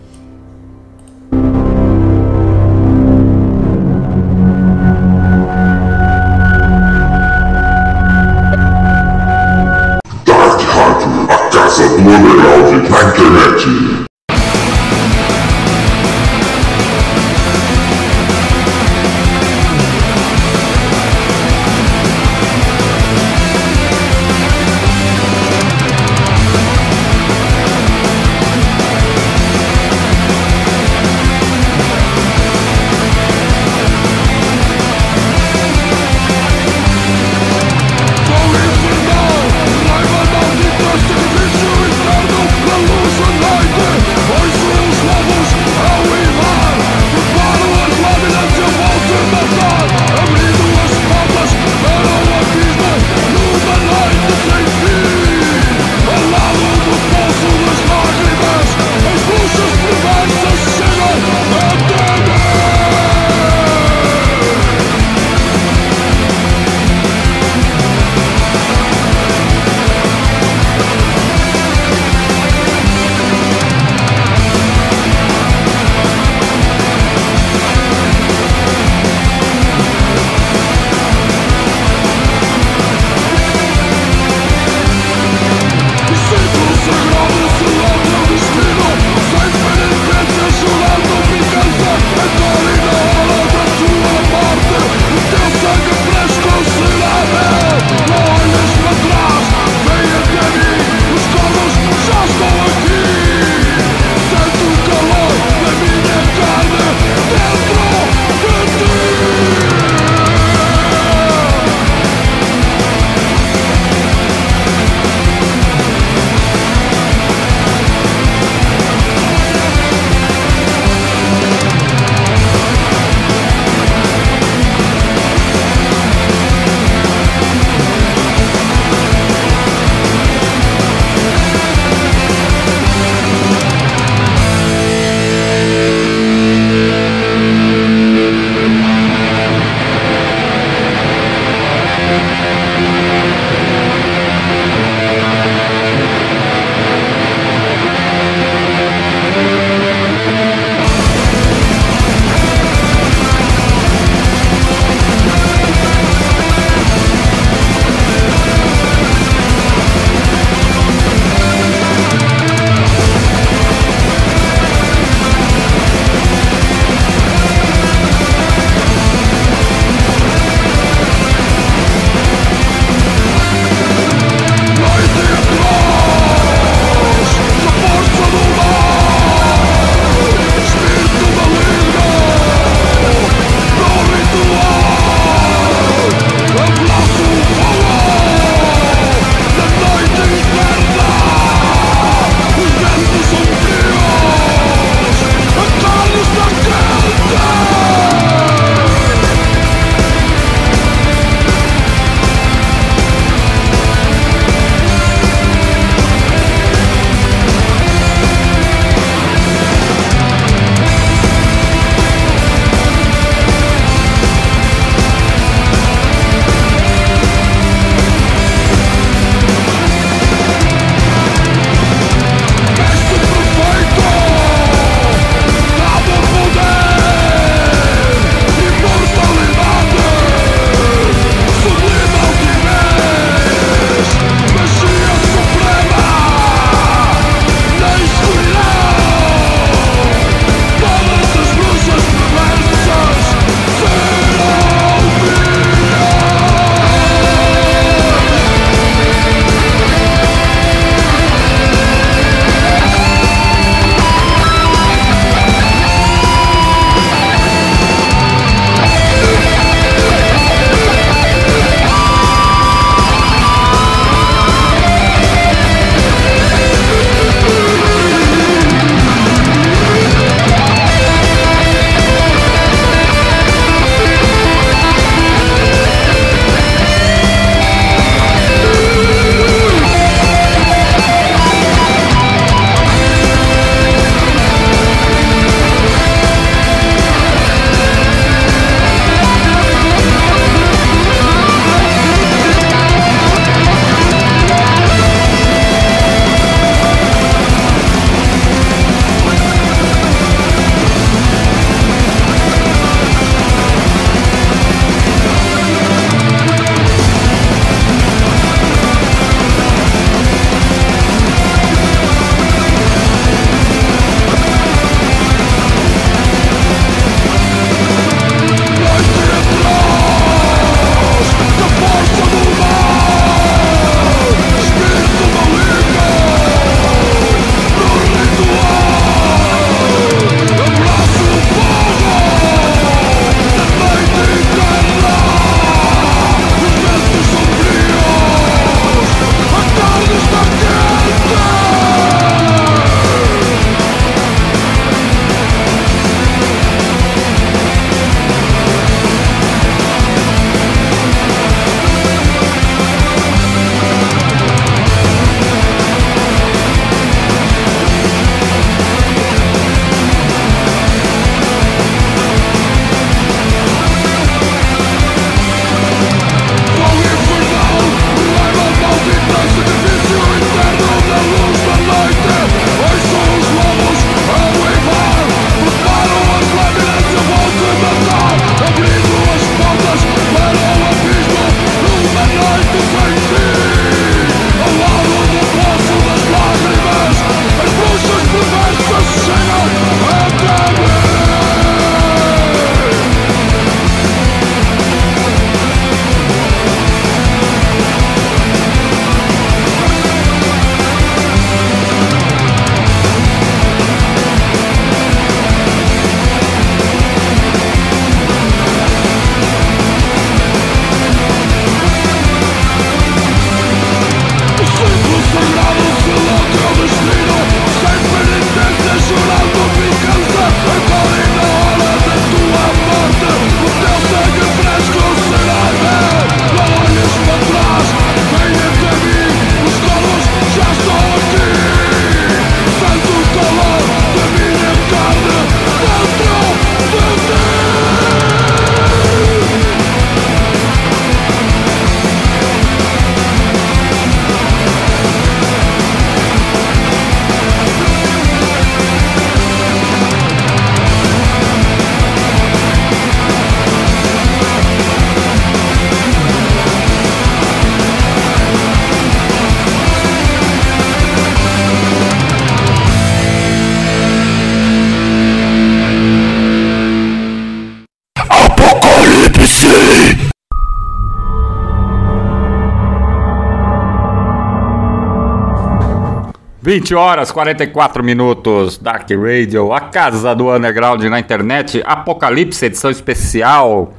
Speaker 1: 20 horas 44 minutos, Dark Radio, a casa do underground na internet, Apocalipse, edição especial,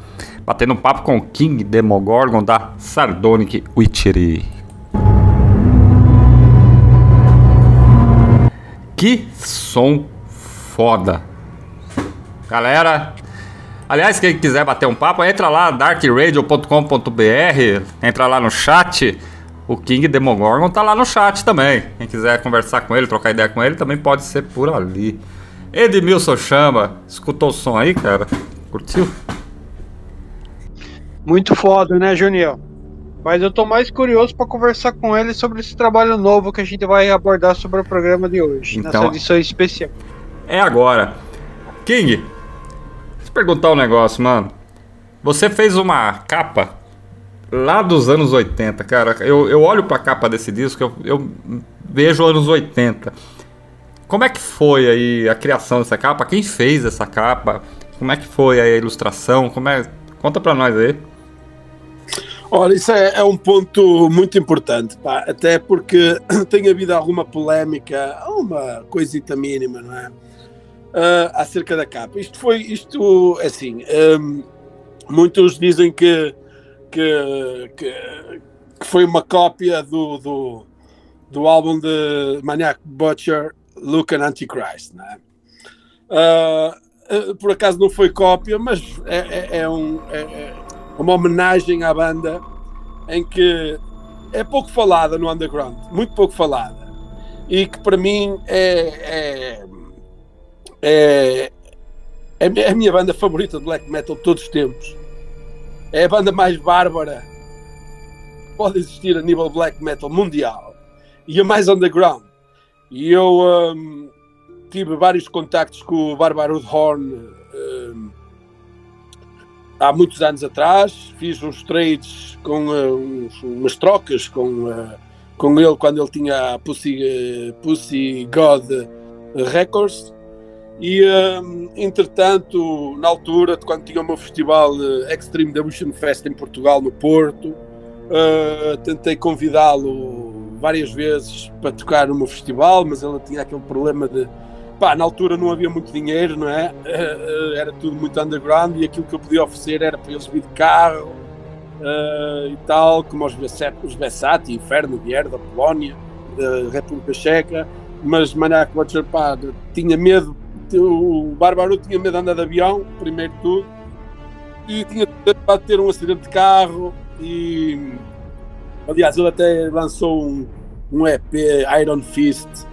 Speaker 1: batendo um papo com King Demogorgon da Sardonic Witchery. Que som foda. Galera, aliás, quem quiser bater um papo, entra lá, darkradio.com.br, entra lá no chat. O King Demogorgon tá lá no chat também. Quem quiser conversar com ele, trocar ideia com ele, também pode ser por ali. Edmilson Chama, escutou o som aí, cara? Curtiu?
Speaker 2: Muito foda, né, Juniel? Mas eu tô mais curioso para conversar com ele sobre esse trabalho novo que a gente vai abordar sobre o programa de hoje,
Speaker 1: Então-
Speaker 2: nessa edição especial.
Speaker 1: É agora. King, deixa eu perguntar um negócio, mano. Você fez uma capa lá dos anos 80, cara. Eu, eu olho pra capa desse disco, eu, eu vejo anos 80. Como é que foi aí a criação dessa capa? Quem fez essa capa? Como é que foi a ilustração? Como é... Conta pra nós aí.
Speaker 3: Olha, isso é, é um ponto muito importante, pá, até porque tem havido alguma polémica, uma coisita mínima, não é? Ah, acerca da capa. Isto foi, isto, assim, hum, muitos dizem que, que, que, que foi uma cópia do, do, do álbum de Maniac Butcher, Look and Antichrist, não é? Ah, ah, por acaso não foi cópia, mas é, é- é um, é- é uma homenagem à banda em que é pouco falada no underground, muito pouco falada, e que para mim é, é, é, é é a minha banda favorita de black metal de todos os tempos. É a banda mais bárbara que pode existir a nível black metal mundial e a mais underground. E eu hum, tive vários contactos com o Bárbaro Horn hum, há muitos anos atrás. Fiz uns trades com uh, uns- umas trocas com, uh, com ele quando ele tinha a Pussy, uh, Pussy God Records. E hum, entretanto, na altura, de quando tinha o meu festival uh, Extreme Devotion Fest em Portugal, no Porto, uh, tentei convidá-lo várias vezes para tocar no meu festival, mas ele tinha aquele problema de pá, na altura não havia muito dinheiro, não é? Eh, eh, Era tudo muito underground e aquilo que eu podia oferecer era para eles vir de carro eh, e tal, como os, os Bessati, Inferno, Vier, da Polónia, República Checa, mas Maniac Butcher, pá, de- tinha medo, o Bárbaro tinha medo de andar de avião, primeiro de tudo, e tinha de ter um acidente de carro e aliás ele até lançou um, um EP Iron Fist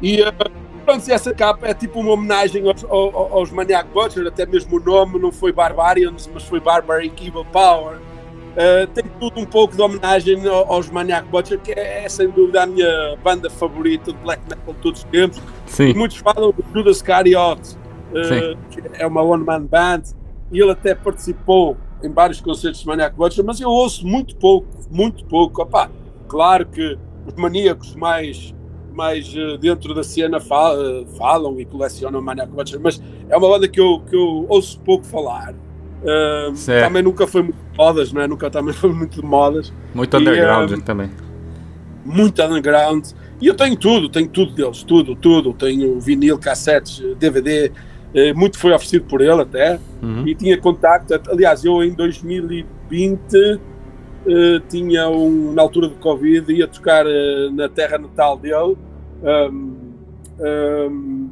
Speaker 3: e eh, pronto, essa capa é tipo uma homenagem aos, aos, aos Maniac Butcher, até mesmo o nome não foi Barbarians, mas foi Barbaric Evil Power. Eh, tem tudo um pouco de homenagem ao- aos Maniac Butcher, que é, é, sem dúvida a minha banda favorita de black metal de todos os tempos.
Speaker 1: Sim.
Speaker 3: Muitos falam do Judas Iscariot, eh, que é uma one-man band, e ele até participou em vários concertos de Maniac Butcher, mas eu ouço muito pouco, muito pouco. Opá, claro que os maníacos mais, mais eh, dentro da cena fa- eh, falam e colecionam Maniac Butcher, mas é uma banda que eu, que eu ouço pouco falar.
Speaker 1: Certo.
Speaker 3: também nunca foi muito de modas, não é? Nunca também foi muito de modas
Speaker 1: Muito
Speaker 3: E,
Speaker 1: underground
Speaker 3: um,
Speaker 1: também.
Speaker 3: muito underground. E eu tenho tudo, tenho tudo deles, tudo, tudo. Tenho vinil, cassetes, DVD, eh, muito foi oferecido por ele até.
Speaker 1: Uhum.
Speaker 3: E tinha contacto, aliás, eu em 2020 eh, tinha um, na altura do Covid, ia tocar eh, na terra natal dele, um, um,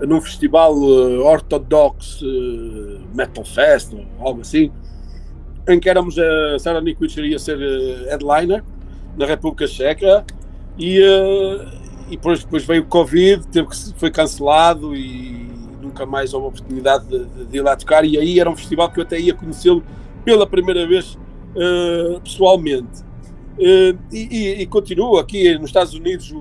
Speaker 3: num festival eh, Orthodox eh, Metal Fest, ou algo assim, em que éramos a Sarah Nick ia ser eh, headliner na República Checa e, eh, e depois, depois veio o Covid, teve que, foi cancelado e nunca mais houve oportunidade de, de- ir lá tocar e aí era um festival que eu até ia conhecê-lo pela primeira vez eh, pessoalmente. Eh, e, e, e continuo aqui nos Estados Unidos o,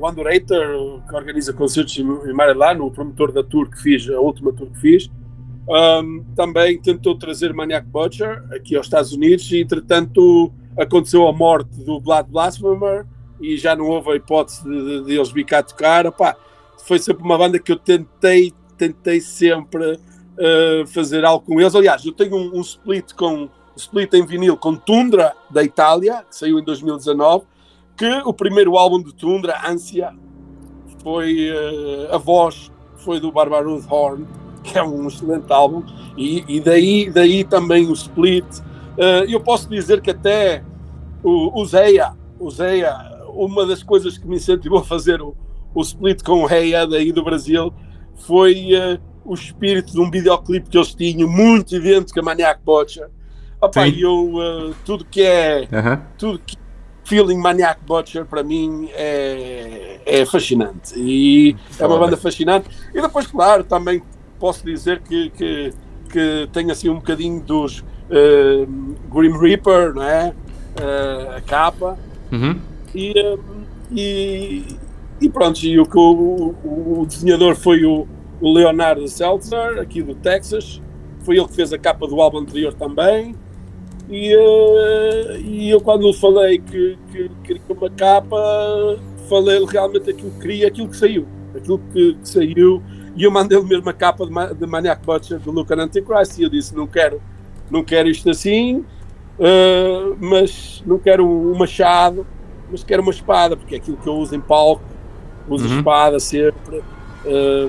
Speaker 3: o, Underator, que organiza concertos em Maryland, o promotor da tour que fiz, a última tour que fiz, um, também tentou trazer Maniac Butcher aqui aos Estados Unidos e entretanto aconteceu a morte do Blood Blasphemer e já não houve a hipótese de, de- de eles vir cá tocar. Foi sempre uma banda que eu tentei, tentei sempre uh, fazer algo com eles. Aliás, eu tenho um, um split com split em vinil com Tundra da Itália, que saiu em 2019, que o primeiro álbum de Tundra, Ansia, foi uh, a voz foi do Barbaroth Horn, que é um excelente álbum, e, e daí, daí também o split. Uh, eu posso dizer que até o, o Zeia, o Zeia, uma das coisas que me incentivou a fazer o, o split com o Reia daí do Brasil foi uh, o espírito de um videoclipe que eles tinham, muito idêntico a Maniac Butcher. Opa, eu, uh, tudo que é
Speaker 1: Aham.
Speaker 3: tudo que feeling Maniac Butcher para mim é, é fascinante. E é uma banda fascinante. E depois claro também posso dizer que, que, que tem assim um bocadinho dos eh, Grim Reaper não é? Eh, a capa.
Speaker 1: Uhum.
Speaker 3: e, eh, e, e pronto e o, que o- o desenhador foi o, o Leonardo Seltzer aqui do Texas. Foi ele que fez a capa do álbum anterior também e, eh, e eu quando lhe falei que, que queria uma capa falei-lhe realmente aquilo que queria aquilo que saiu. Aquilo que, que saiu. E eu mandei-lhe mesmo a capa de, de Maniac Butcher do Lucan Antichrist. E eu disse não quero não quero isto assim eh, mas não quero um machado mas quero uma espada porque é aquilo que eu uso em palco uso
Speaker 1: Uhum.
Speaker 3: espada sempre. Eh,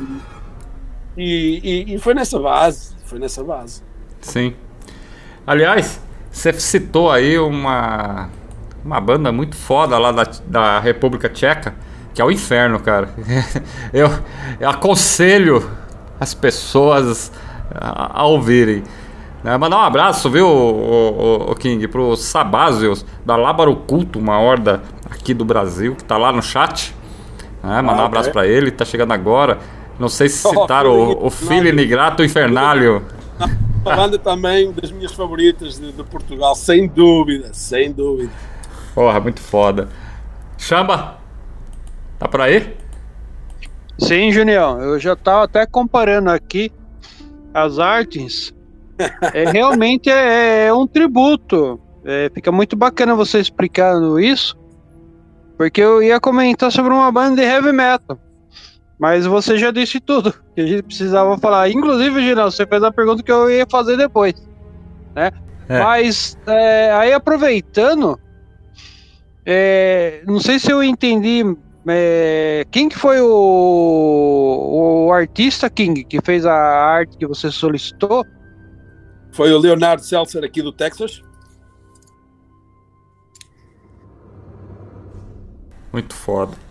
Speaker 3: e, e- e foi nessa base foi nessa base.
Speaker 1: Sim. Aliás, você citou aí uma, uma banda muito foda lá da, da República Tcheca, que é o Inferno, cara. Eu, eu aconselho as pessoas a, a ouvirem. Né? Mandar um abraço, viu, o, o, o King, pro Sabazios, da Lábaro Culto, uma horda aqui do Brasil, que tá lá no chat. né? Mandar
Speaker 3: Ah,
Speaker 1: um abraço
Speaker 3: ok.
Speaker 1: pra ele, tá chegando agora. Não sei se
Speaker 3: Oh,
Speaker 1: citaram
Speaker 3: Filho
Speaker 1: o, o Filho Nigrato
Speaker 3: Uma banda também das minhas favoritas de, de Portugal, sem dúvida, sem dúvida.
Speaker 1: Porra, muito foda. Chamba, tá por aí?
Speaker 2: Sim, Junião, eu já tava até comparando aqui as artes. É, realmente é, é um tributo. É, fica muito bacana você explicando isso, porque eu ia comentar sobre uma banda de heavy metal. Mas você já disse tudo que a gente precisava falar. Inclusive, Girão, você fez a pergunta que eu ia fazer depois. Né?
Speaker 1: É.
Speaker 2: Mas é, aí aproveitando, é, não sei se eu entendi é, quem que foi o, o artista King que fez a arte que você solicitou?
Speaker 3: Foi o Leonardo Seltzer aqui do Texas.
Speaker 1: Muito foda.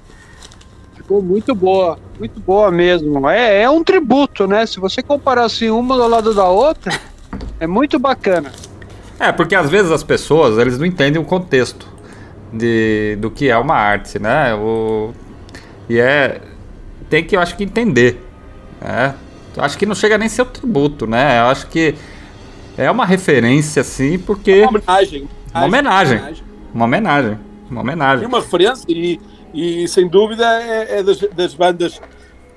Speaker 2: Ficou muito boa, muito boa mesmo. É, é um tributo, né? Se você comparar assim uma do lado da outra, é muito bacana.
Speaker 1: É, porque às vezes as pessoas, eles não entendem o contexto de, do que é uma arte, né? O, e é... Tem que, eu acho que, entender. Né? Eu acho que não chega nem ser o tributo, né? Eu acho que é uma referência, assim, porque...
Speaker 3: Uma homenagem.
Speaker 1: Uma homenagem. Uma homenagem. Uma
Speaker 3: E
Speaker 1: homenagem.
Speaker 3: uma referência e, e sem dúvida é, é das, das bandas.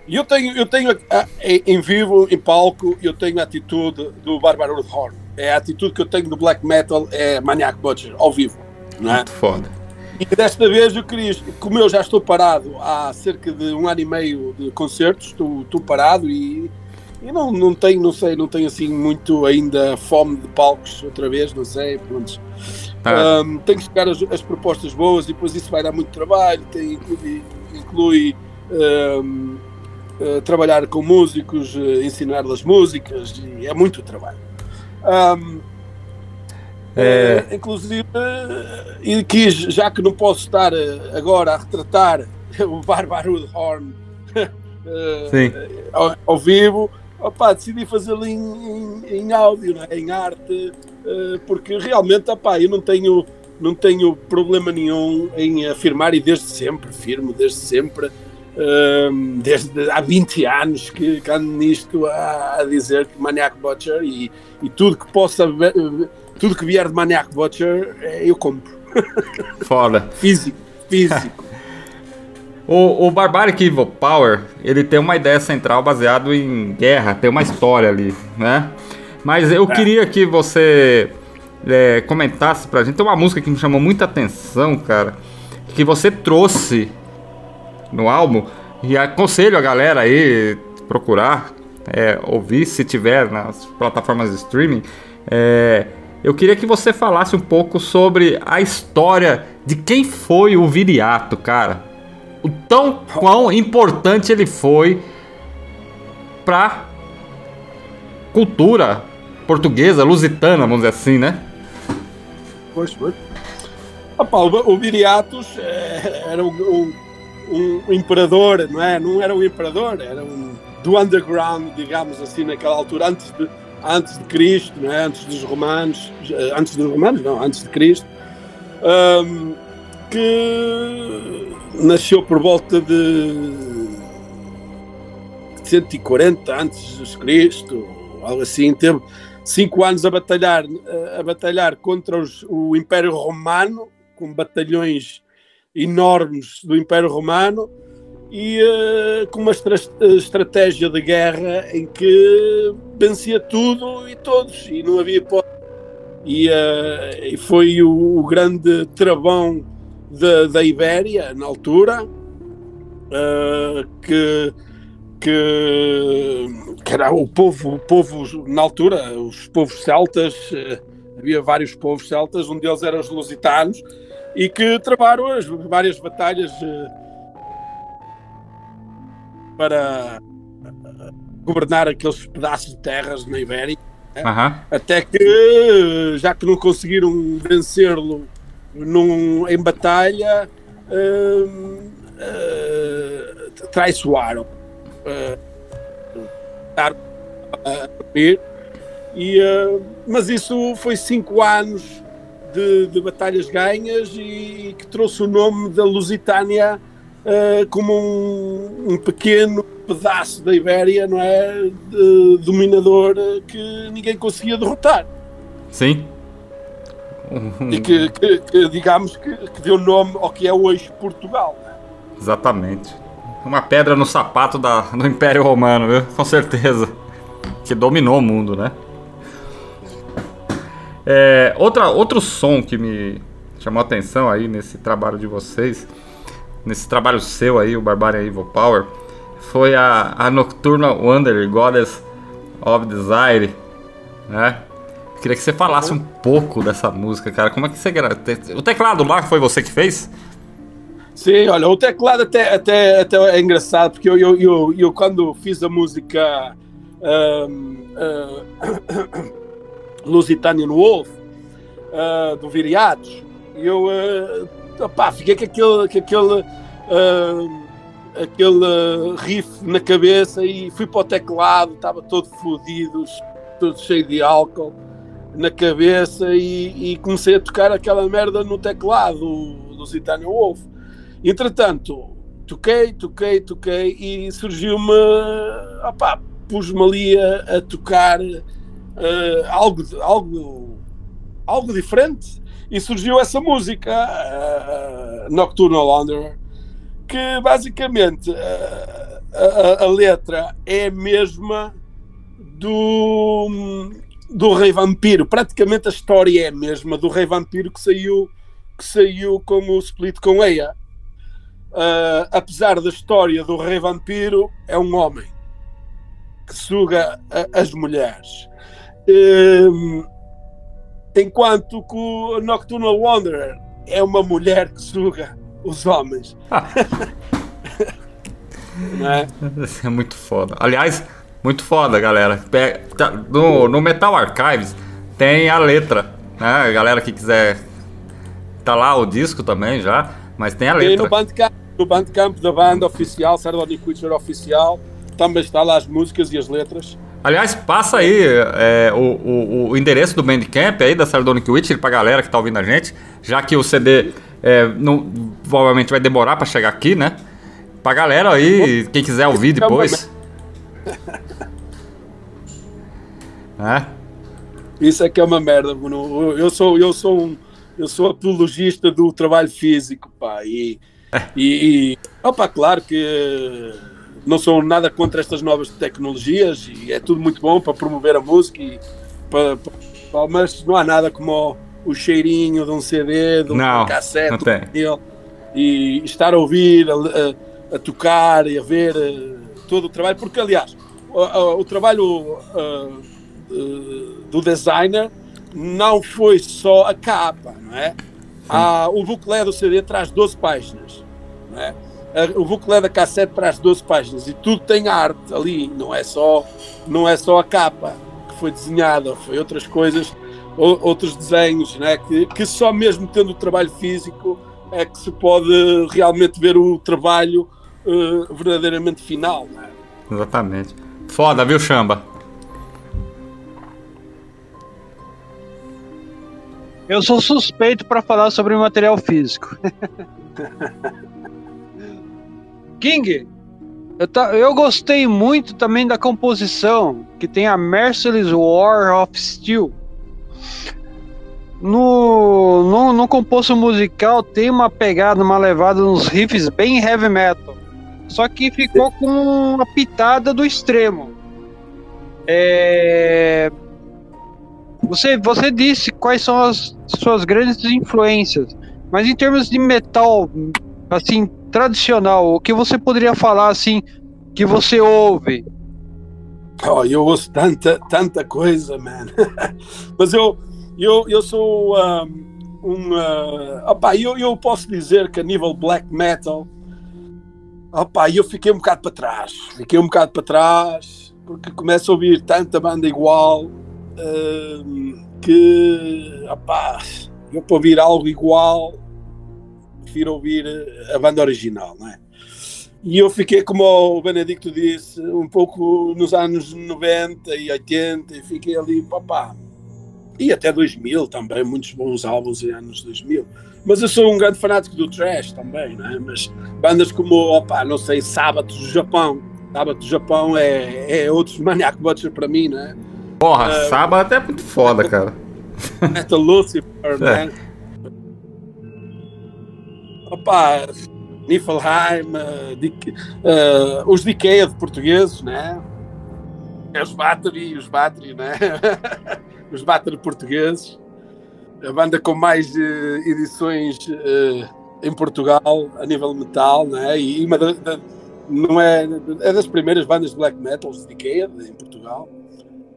Speaker 3: E eu tenho, eu tenho a- em em vivo, em palco, eu tenho a atitude do Bárbaro Horn. É a atitude que eu tenho do black metal, é Maniac Butcher, ao vivo. Não é?
Speaker 1: Muito foda.
Speaker 3: E desta vez eu queria, como eu já estou parado há cerca de um ano e meio de concertos, estou, estou parado e, e não, não tenho, não sei, não tenho assim muito ainda fome de palcos outra vez, não sei, pronto.
Speaker 1: Ah,
Speaker 3: Um, tem que chegar as, as propostas boas e depois isso vai dar muito trabalho, tem, inclui, inclui, um, eh, trabalhar com músicos, eh, ensinar-lhes músicas, e é muito trabalho. Um,
Speaker 1: É.
Speaker 3: eh, inclusive, e quis, já que não posso estar agora a retratar o Bárbaro Horn ao, ao vivo, opá, decidi fazê-lo em, em, em áudio, não é? em arte, eh, porque realmente opá, eu não tenho, não tenho problema nenhum em afirmar, e desde sempre, firmo desde sempre, eh, desde há 20 anos que, que ando nisto a, a dizer que Maniac Butcher e, e tudo que possa tudo que vier de Maniac Butcher eh, eu compro.
Speaker 1: foda.
Speaker 3: Físico, físico.
Speaker 1: O, o Barbaric Evil Power, ele tem uma ideia central baseado em guerra, tem uma história ali, né? Mas eu queria que você é, comentasse pra gente. Tem uma música que me chamou muita atenção, cara, que você trouxe no álbum, e aconselho a galera aí procurar, é, ouvir se tiver nas plataformas de streaming, é, eu queria que você falasse um pouco sobre a história de quem foi o Viriato, cara. O tão quão importante ele foi pra cultura portuguesa, lusitana, vamos dizer assim, né?
Speaker 3: Pois. Opa, o, Viriatus eh, era um, um, um imperador, não é? Não era um imperador, era um do underground, digamos assim, naquela altura, antes de, antes de Cristo, não é? antes dos romanos, eh, antes dos romanos, não, antes de Cristo, ahm, que nasceu por volta de 140 antes de Cristo, algo assim, teve cinco anos a batalhar, a batalhar contra os- o Império Romano, com batalhões enormes do Império Romano, e eh, com uma estra- estratégia de guerra em que vencia tudo e todos, e não havia. E, eh, e foi o, o grande travão da, da Ibéria, na altura, eh, que, que, que era o povo, o povo, na altura, os povos celtas, eh, havia vários povos celtas, um deles eram os lusitanos, e que travaram as várias batalhas eh, para governar aqueles pedaços de terras na Ibéria,
Speaker 1: Aham.
Speaker 3: até que, já que não conseguiram vencê-lo num- em batalha, hum, eh, traiçoaram. eh, dar a. E, eh, mas isso foi cinco anos de, de batalhas ganhas e que trouxe o nome da Lusitânia eh, como um, um pequeno pedaço da Ibéria, não é? De dominador eh, que ninguém conseguia derrotar.
Speaker 1: Sim.
Speaker 3: E que, que- que, digamos que, que deu nome ao que é hoje Portugal. né?
Speaker 1: Exatamente. Uma pedra no sapato da, do Império Romano, viu? Com certeza. Que dominou o mundo, né? É, outra, outro som que me chamou a atenção aí nesse trabalho de vocês, nesse trabalho seu aí, o Barbarian Evil Power, foi a, a Nocturnal Wanderer, Goddess of Desire, né? Queria que você falasse um pouco dessa música, cara. Como é que você... O teclado lá foi você que fez?
Speaker 3: Sim, olha, o teclado até, até, até é engraçado, porque eu, eu, eu, eu quando fiz a música ahm, ah, Lusitanian Wolf, ah, do Viriatos, eu ah, opá, fiquei com aquele, com aquele, ah, aquele riff na cabeça e fui para o teclado, estava todo fodido, todo cheio de álcool na cabeça e, e comecei a tocar aquela merda no teclado, o Lusitanian Wolf. Entretanto, toquei, toquei, toquei e surgiu-me, opá, pus-me ali a, a tocar eh, algo, algo, algo diferente e surgiu essa música, eh, Nocturnal Wanderer, que basicamente a, a- a letra é a mesma do, do Rei Vampiro, praticamente a história é a mesma do Rei Vampiro que saiu, que saiu com o split com Eia. Ah, apesar da história do rei vampiro, é um homem que suga a- as mulheres. Hum, enquanto que o Nocturnal Wanderer é uma mulher que suga os homens. Não é?
Speaker 1: É muito foda. Aliás, muito foda, galera. Tá- No, no Metal Archives tem a letra, né? A galera que quiser. Tá lá o disco também já, mas tem a
Speaker 3: E
Speaker 1: letra.
Speaker 3: no Bandcamp, no Bandcamp da banda oficial, Sardonic Witcher oficial, também está lá as músicas e as letras.
Speaker 1: Aliás, passa aí é, o, o, o endereço do Bandcamp aí da Sardonic Witcher pra galera que tá ouvindo a gente, já que o CD é, não, provavelmente vai demorar pra chegar aqui, né? Pra galera aí, quem quiser ouvir depois. É?
Speaker 3: Isso é que é uma merda, Bruno. Eu sou, eu sou um, eu sou apologista do trabalho físico, pá. E, e, e opa, claro que não sou nada contra estas novas tecnologias e é tudo muito bom para promover a música, e para, para- mas não há nada como o, o cheirinho de um CD, de um
Speaker 1: Não,
Speaker 3: cassete,
Speaker 1: não tem.
Speaker 3: e estar a ouvir, a, a- a tocar e a ver eh, todo o trabalho, porque aliás, o, o- trabalho eh, do designer não foi só a capa, não é? Ah, o booklet do CD traz 12 páginas, não é? A- O booklet da cassete traz 12 páginas e tudo tem arte ali, não é só, não é só a capa que foi desenhada, foi outras coisas, ou- outros desenhos, né? que, que só mesmo tendo o trabalho físico é que se pode realmente ver o trabalho eh, verdadeiramente final. Né?
Speaker 1: Exatamente. Foda, viu, Chamba?
Speaker 2: Eu sou suspeito para falar sobre material físico. King, eu, ta- eu gostei muito também da composição que tem a Merciless War of Steel. No, no, no composto musical tem uma pegada, uma levada, uns riffs bem heavy metal. Só que ficou com uma pitada do extremo. É, você, você disse quais são as suas grandes influências, mas em termos de metal, assim, tradicional, o que você poderia falar, assim, que você ouve?
Speaker 3: Oh, eu ouço tanta, tanta coisa, man. Mas eu, eu, eu sou um, um uh, opá, eu, eu posso dizer que a nível black metal, opá, eu fiquei um bocado para trás. Fiquei um bocado para trás, porque começo a ouvir tanta banda igual que, opá, eu para ouvir algo igual, prefiro ouvir a banda original, não é? E eu fiquei, como o Benedicto disse, um pouco nos anos 90 e 80, e fiquei ali, papá. E até 2000 também, muitos bons álbuns em anos 2000. Mas eu sou um grande fanático do trash também, né? Mas bandas como, opá, não sei, Sábado do Japão. Sábado do Japão é, é outros Maniac Butcher para mim, né?
Speaker 1: Porra, sábado é muito foda, cara.
Speaker 3: Metal Lucifer, né? Opa, Niflheim, uh, Dic- uh, os portugueses, né? Os Battery, os Battery, né? os Battery portugueses. A banda com mais eh, edições em Portugal a nível metal, né? E uma da- da- não é, é das primeiras bandas de black metal, os Decade, em Portugal.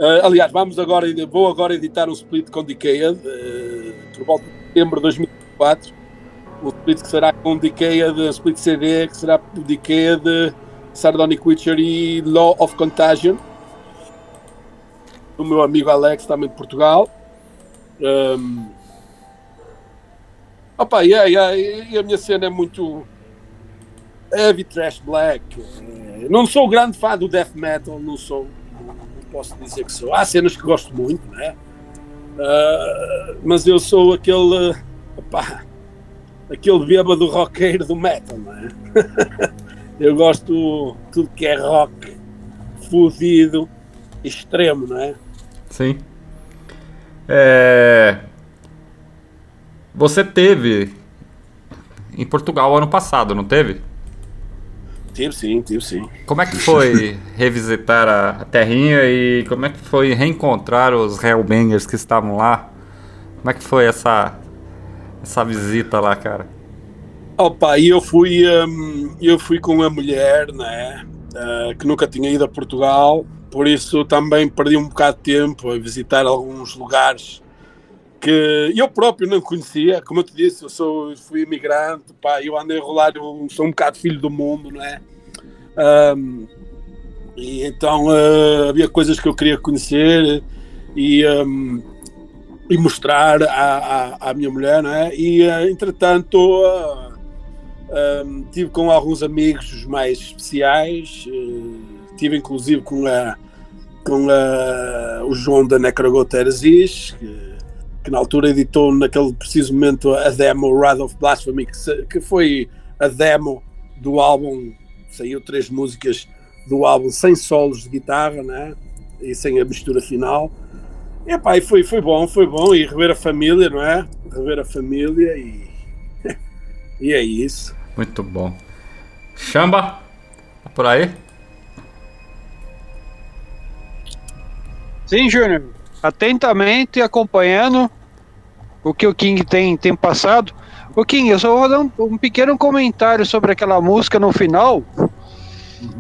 Speaker 3: Uh, aliás, vamos agora, vou agora editar um split com Decade uh, por volta de setembro de 2004. Um split que será com Decade, um split CD que será Decade, Sardonic Witcher e Law of Contagion. Do meu amigo Alex, também de Portugal. Um, opa, e, a- e a- e a minha cena é muito heavy trash black. Eh, Não sou grande fã do death metal, não sou posso dizer que sou. Há cenas que gosto muito, né? Ah, mas eu sou aquele, opá, aquele bêbado roqueiro do metal, não é? eu gosto tudo que é rock, fudido, extremo, não é?
Speaker 1: Sim. É... Você teve em Portugal ano passado, não teve?
Speaker 3: Tive sim, tive sim.
Speaker 1: Como é que foi revisitar a, a terrinha e como é que foi reencontrar os Hellbangers que estavam lá? Como é que foi essa essa visita lá, cara?
Speaker 3: Opa, e eu fui, hum, eu fui com uma mulher, né, ah, que nunca tinha ido a Portugal, por isso também perdi um bocado de tempo a visitar alguns lugares que eu próprio não conhecia. Como eu te disse, eu sou, fui imigrante, pá, eu andei a rolar, eu sou um bocado filho do mundo, não é? Hum, e então ah, havia coisas que eu queria conhecer e, hum, e mostrar à, à, à minha mulher, não é? E ah, entretanto ah, hum, tive com alguns amigos os mais especiais, eh, tive inclusive com a com a, o João da Necrogota Heresis, que, que na altura editou naquele preciso momento a demo Wrath of Blasphemy, que, se- que foi a demo do álbum, saiu três músicas do álbum sem solos de guitarra, né? E sem a mistura final. E, epá, e foi, foi bom, foi bom. E rever a família, não é? Rever a família e. e é isso.
Speaker 1: Muito bom. Chamba, tá por aí?
Speaker 2: Sim, Júnior. Atentamente acompanhando o que o King tem, tem passado. O King, eu só vou dar um, um pequeno comentário sobre aquela música no final.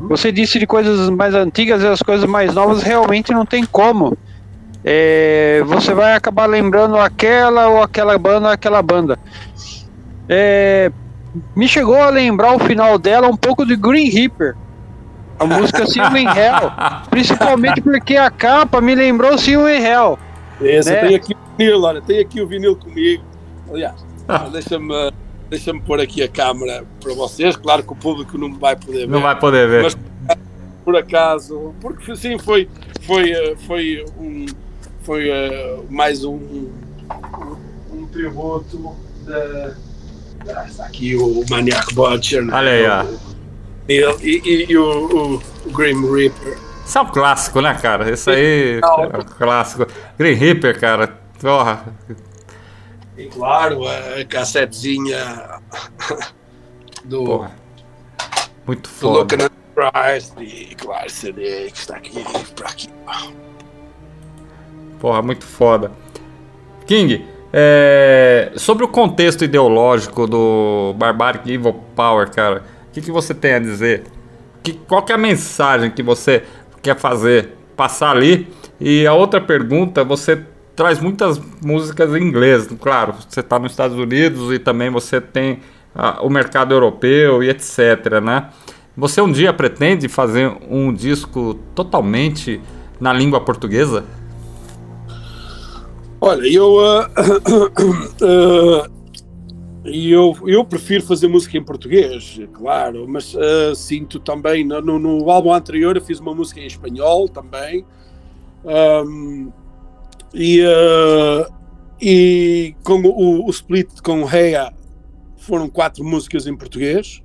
Speaker 2: Você disse de coisas mais antigas e as coisas mais novas realmente não tem como. é, você vai acabar lembrando aquela ou aquela banda, aquela banda. É, me chegou a lembrar o final dela um pouco de Green Reaper. A música Silver Hell. Principalmente porque a capa me lembrou Silver Hell.
Speaker 3: Esse,
Speaker 2: Né?
Speaker 3: tem aqui o vinil, olha, tem aqui o vinil comigo. Aliás, deixa-me deixa pôr aqui a câmera para vocês. Claro que o público não vai poder ver.
Speaker 1: Não vai poder ver.
Speaker 3: Mas por acaso, porque sim, foi, foi, eh, foi, um, foi eh, mais um, um, um tributo da. Ah, está aqui o Maniac Butcher, né?
Speaker 1: Olha aí, ó.
Speaker 3: E, e- e o, o Grim Reaper.
Speaker 1: Isso é um clássico, né, cara? Isso aí é um clássico. Green Reaper, cara. Porra.
Speaker 3: E claro, a cassetezinha do,
Speaker 1: Porra. Muito
Speaker 3: do
Speaker 1: foda.
Speaker 3: At Christ e claro, CD que está aqui para aqui.
Speaker 1: Porra, muito foda. King, é, sobre o contexto ideológico do Barbaric Evil Power, cara, que, que você tem a dizer? Que, qual que é a mensagem que você quer fazer, passar ali? E a outra pergunta, você traz muitas músicas em inglês, claro, você está nos Estados Unidos e também você tem ah, o mercado europeu e etc, né? Você um dia pretende fazer um disco totalmente na língua portuguesa?
Speaker 3: Olha, eu, ah, ah, eu, eu prefiro fazer música em português, claro, mas ah, sinto também, no, no- álbum anterior eu fiz uma música em espanhol também, Ahm, e, ah, e com o, o split com Reia foram quatro músicas em português.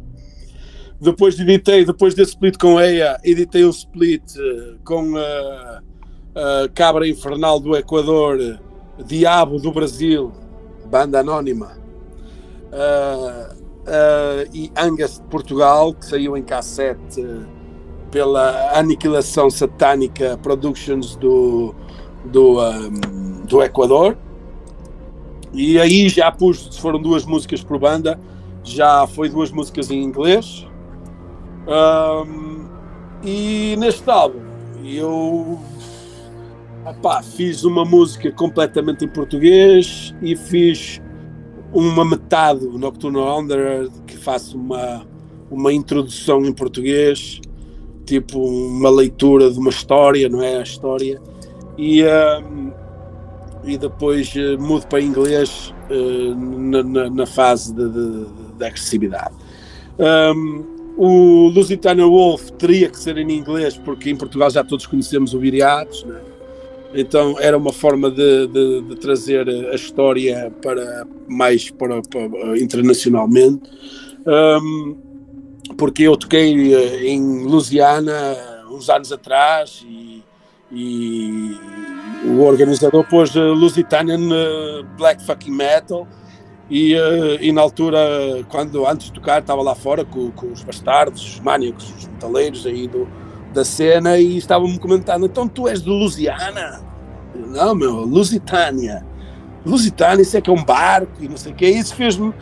Speaker 3: Depois editei, depois desse split com Eia, editei um split eh, com a Cabra Infernal do Equador, Diabo do Brasil, banda anónima, ah, e Angas de Portugal, que saiu em cassete pela Aniquilação Satânica Productions do, do, ahm, do Equador. E aí já pus, foram duas músicas por banda, já foi duas músicas em inglês. Ahm, e neste álbum eu epá, fiz uma música completamente em português e fiz uma metade do Nocturno Wanderer que faço uma, uma introdução em português, tipo uma leitura de uma história, não é? A história. E, ahm, e depois eh, mudo para inglês eh, na, na- na fase de, de- de agressividade. Um, o Lusitania Wolf teria que ser em inglês, porque em Portugal já todos conhecemos o Viriatos, né? Então era uma forma de, de- de trazer a história para mais para, para- internacionalmente. Um, porque eu toquei eh, em Louisiana uns anos atrás e, e o organizador pôs eh, Lusitanian eh, Black Fucking Metal e, e na altura, quando antes de tocar, estava lá fora com, com os bastardos, os maníacos, os metaleiros aí do, da cena e estavam-me comentando: então tu és de Louisiana? Eu, Não, meu, Lusitânia. Lusitânia, isso é que é um barco e não sei o quê. Isso fez-me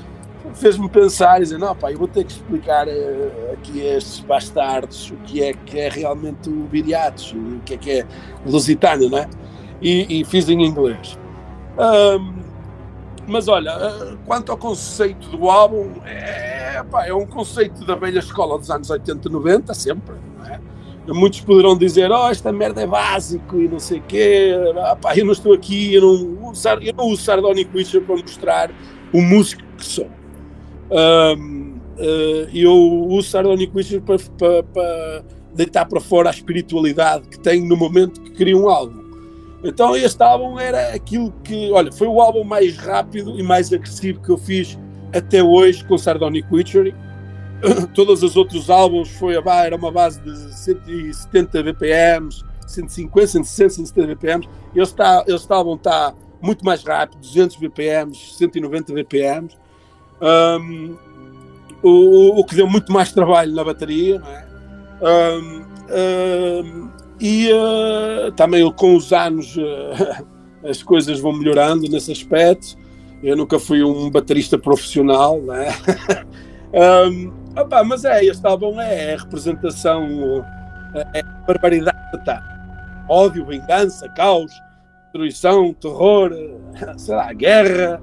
Speaker 3: fez-me pensar e dizer: não, pá, eu vou ter que explicar eh, aqui a estes bastardos o que é que é realmente o Viriatos, o que é que é Lusitânia, não é? E, e fiz em inglês. Ahm, mas olha, eh, quanto ao conceito do álbum, é, pá, é um conceito da velha escola dos anos 80 e 90, sempre? Muitos poderão dizer, oh, esta merda é básico e não sei o quê, ah, pá, eu não estou aqui, eu não, uso, eu não uso Sardonic Witcher para mostrar o músico que sou. Ahm, eh, eu uso Sardonic Witcher para, para, para deitar para fora a espiritualidade que tenho no momento que crio um álbum. Então este álbum era aquilo que, olha, foi o álbum mais rápido e mais agressivo que eu fiz até hoje com Sardonic Witchery. Todos os outros álbuns foi a era uma base de 170 BPMs, 150, 160, 170 BPMs. Este, este álbum está muito mais rápido, 200 BPMs, 190 BPMs. Um, o, o que deu muito mais trabalho na bateria, é? Um, um, e uh, também com os anos uh, as coisas vão melhorando nesse aspecto. Eu nunca fui um baterista profissional, é? um, opá, mas é, este álbum é a representação, é a barbaridade, tá? ódio, vingança, caos, destruição, terror, sei lá, guerra.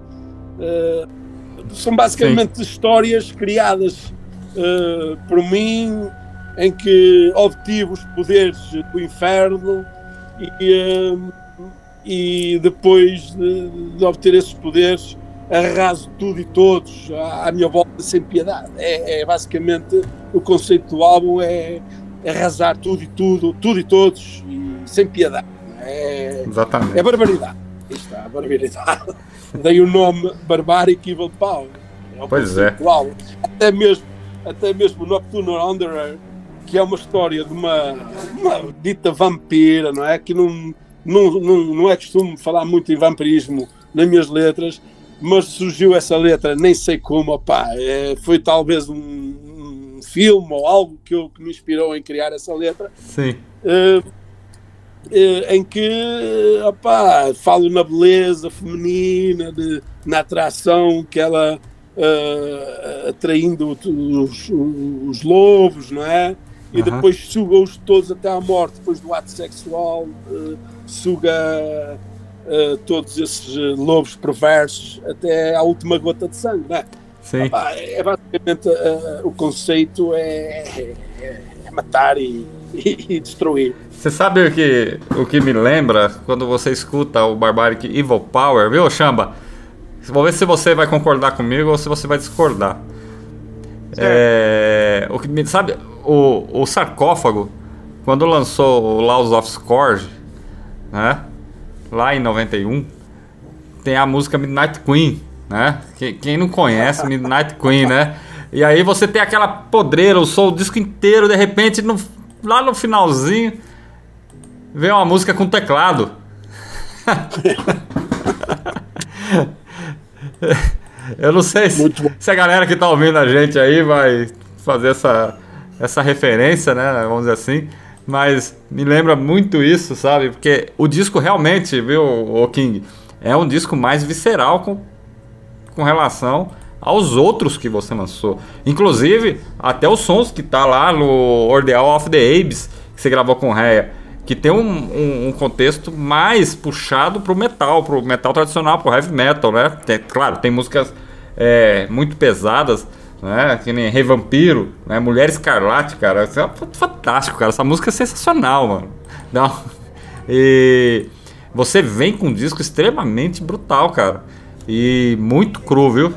Speaker 3: Uh, são basicamente Sim. histórias criadas uh, por mim em que obtive os poderes do inferno e, uh, e depois de, de, obter esses poderes arraso tudo e todos à, à minha volta sem piedade. É, é, basicamente o conceito do álbum é arrasar tudo e tudo, tudo e todos e sem piedade. É,
Speaker 1: Exatamente.
Speaker 3: É barbaridade. está, barbaridade. Dei o nome Barbaric Evil Power.
Speaker 1: É pois é.
Speaker 3: Até mesmo, até mesmo Nocturnal Wanderer, que é uma história de uma, uma dita vampira, não é? Que não, não, não, não é costume falar muito em vampirismo nas minhas letras, mas surgiu essa letra, nem sei como, opá, é, foi talvez um, um, filme ou algo que, eu, que me inspirou em criar essa letra.
Speaker 1: Sim.
Speaker 3: Uh, em que opá, falo na beleza feminina, de, na atração que ela uh, atraindo os, os, lobos, não é? E uhum. depois suga-os todos até à morte, depois do ato sexual, suga uh, todos esses lobos perversos até à última gota de sangue, não é?
Speaker 1: Sim.
Speaker 3: é basicamente o conceito é, é, é matar e, e, e destruir.
Speaker 1: Você sabe o que, o que me lembra quando você escuta o Barbaric Evil Power, viu, Chamba? Vou ver se você vai concordar comigo ou se você vai discordar. É, o que sabe o, o sarcófago quando lançou o Laws of Scourge, né? Lá em 91, tem a música Midnight Queen, né? Quem, quem não conhece Midnight Queen, né? E aí você tem aquela podreira, o som, o disco inteiro, de repente, no, lá no finalzinho, vem uma música com teclado. Eu não sei se, se, a galera que tá ouvindo a gente aí vai fazer essa, essa referência, né? Vamos dizer assim. Mas me lembra muito isso, sabe? Porque o disco realmente, viu, o King, é um disco mais visceral com, com relação aos outros que você lançou. Inclusive, até os sons que tá lá no Ordeal of the Apes, que você gravou com Réia que tem um, um, um, contexto mais puxado pro metal, pro metal tradicional, pro heavy metal, né? Tem, claro, tem músicas é, muito pesadas, né? Que nem Rei Vampiro, né? Mulher Escarlate, cara. Isso é fantástico, cara. Essa música é sensacional, mano. Não. E você vem com um disco extremamente brutal, cara. E muito cru, viu?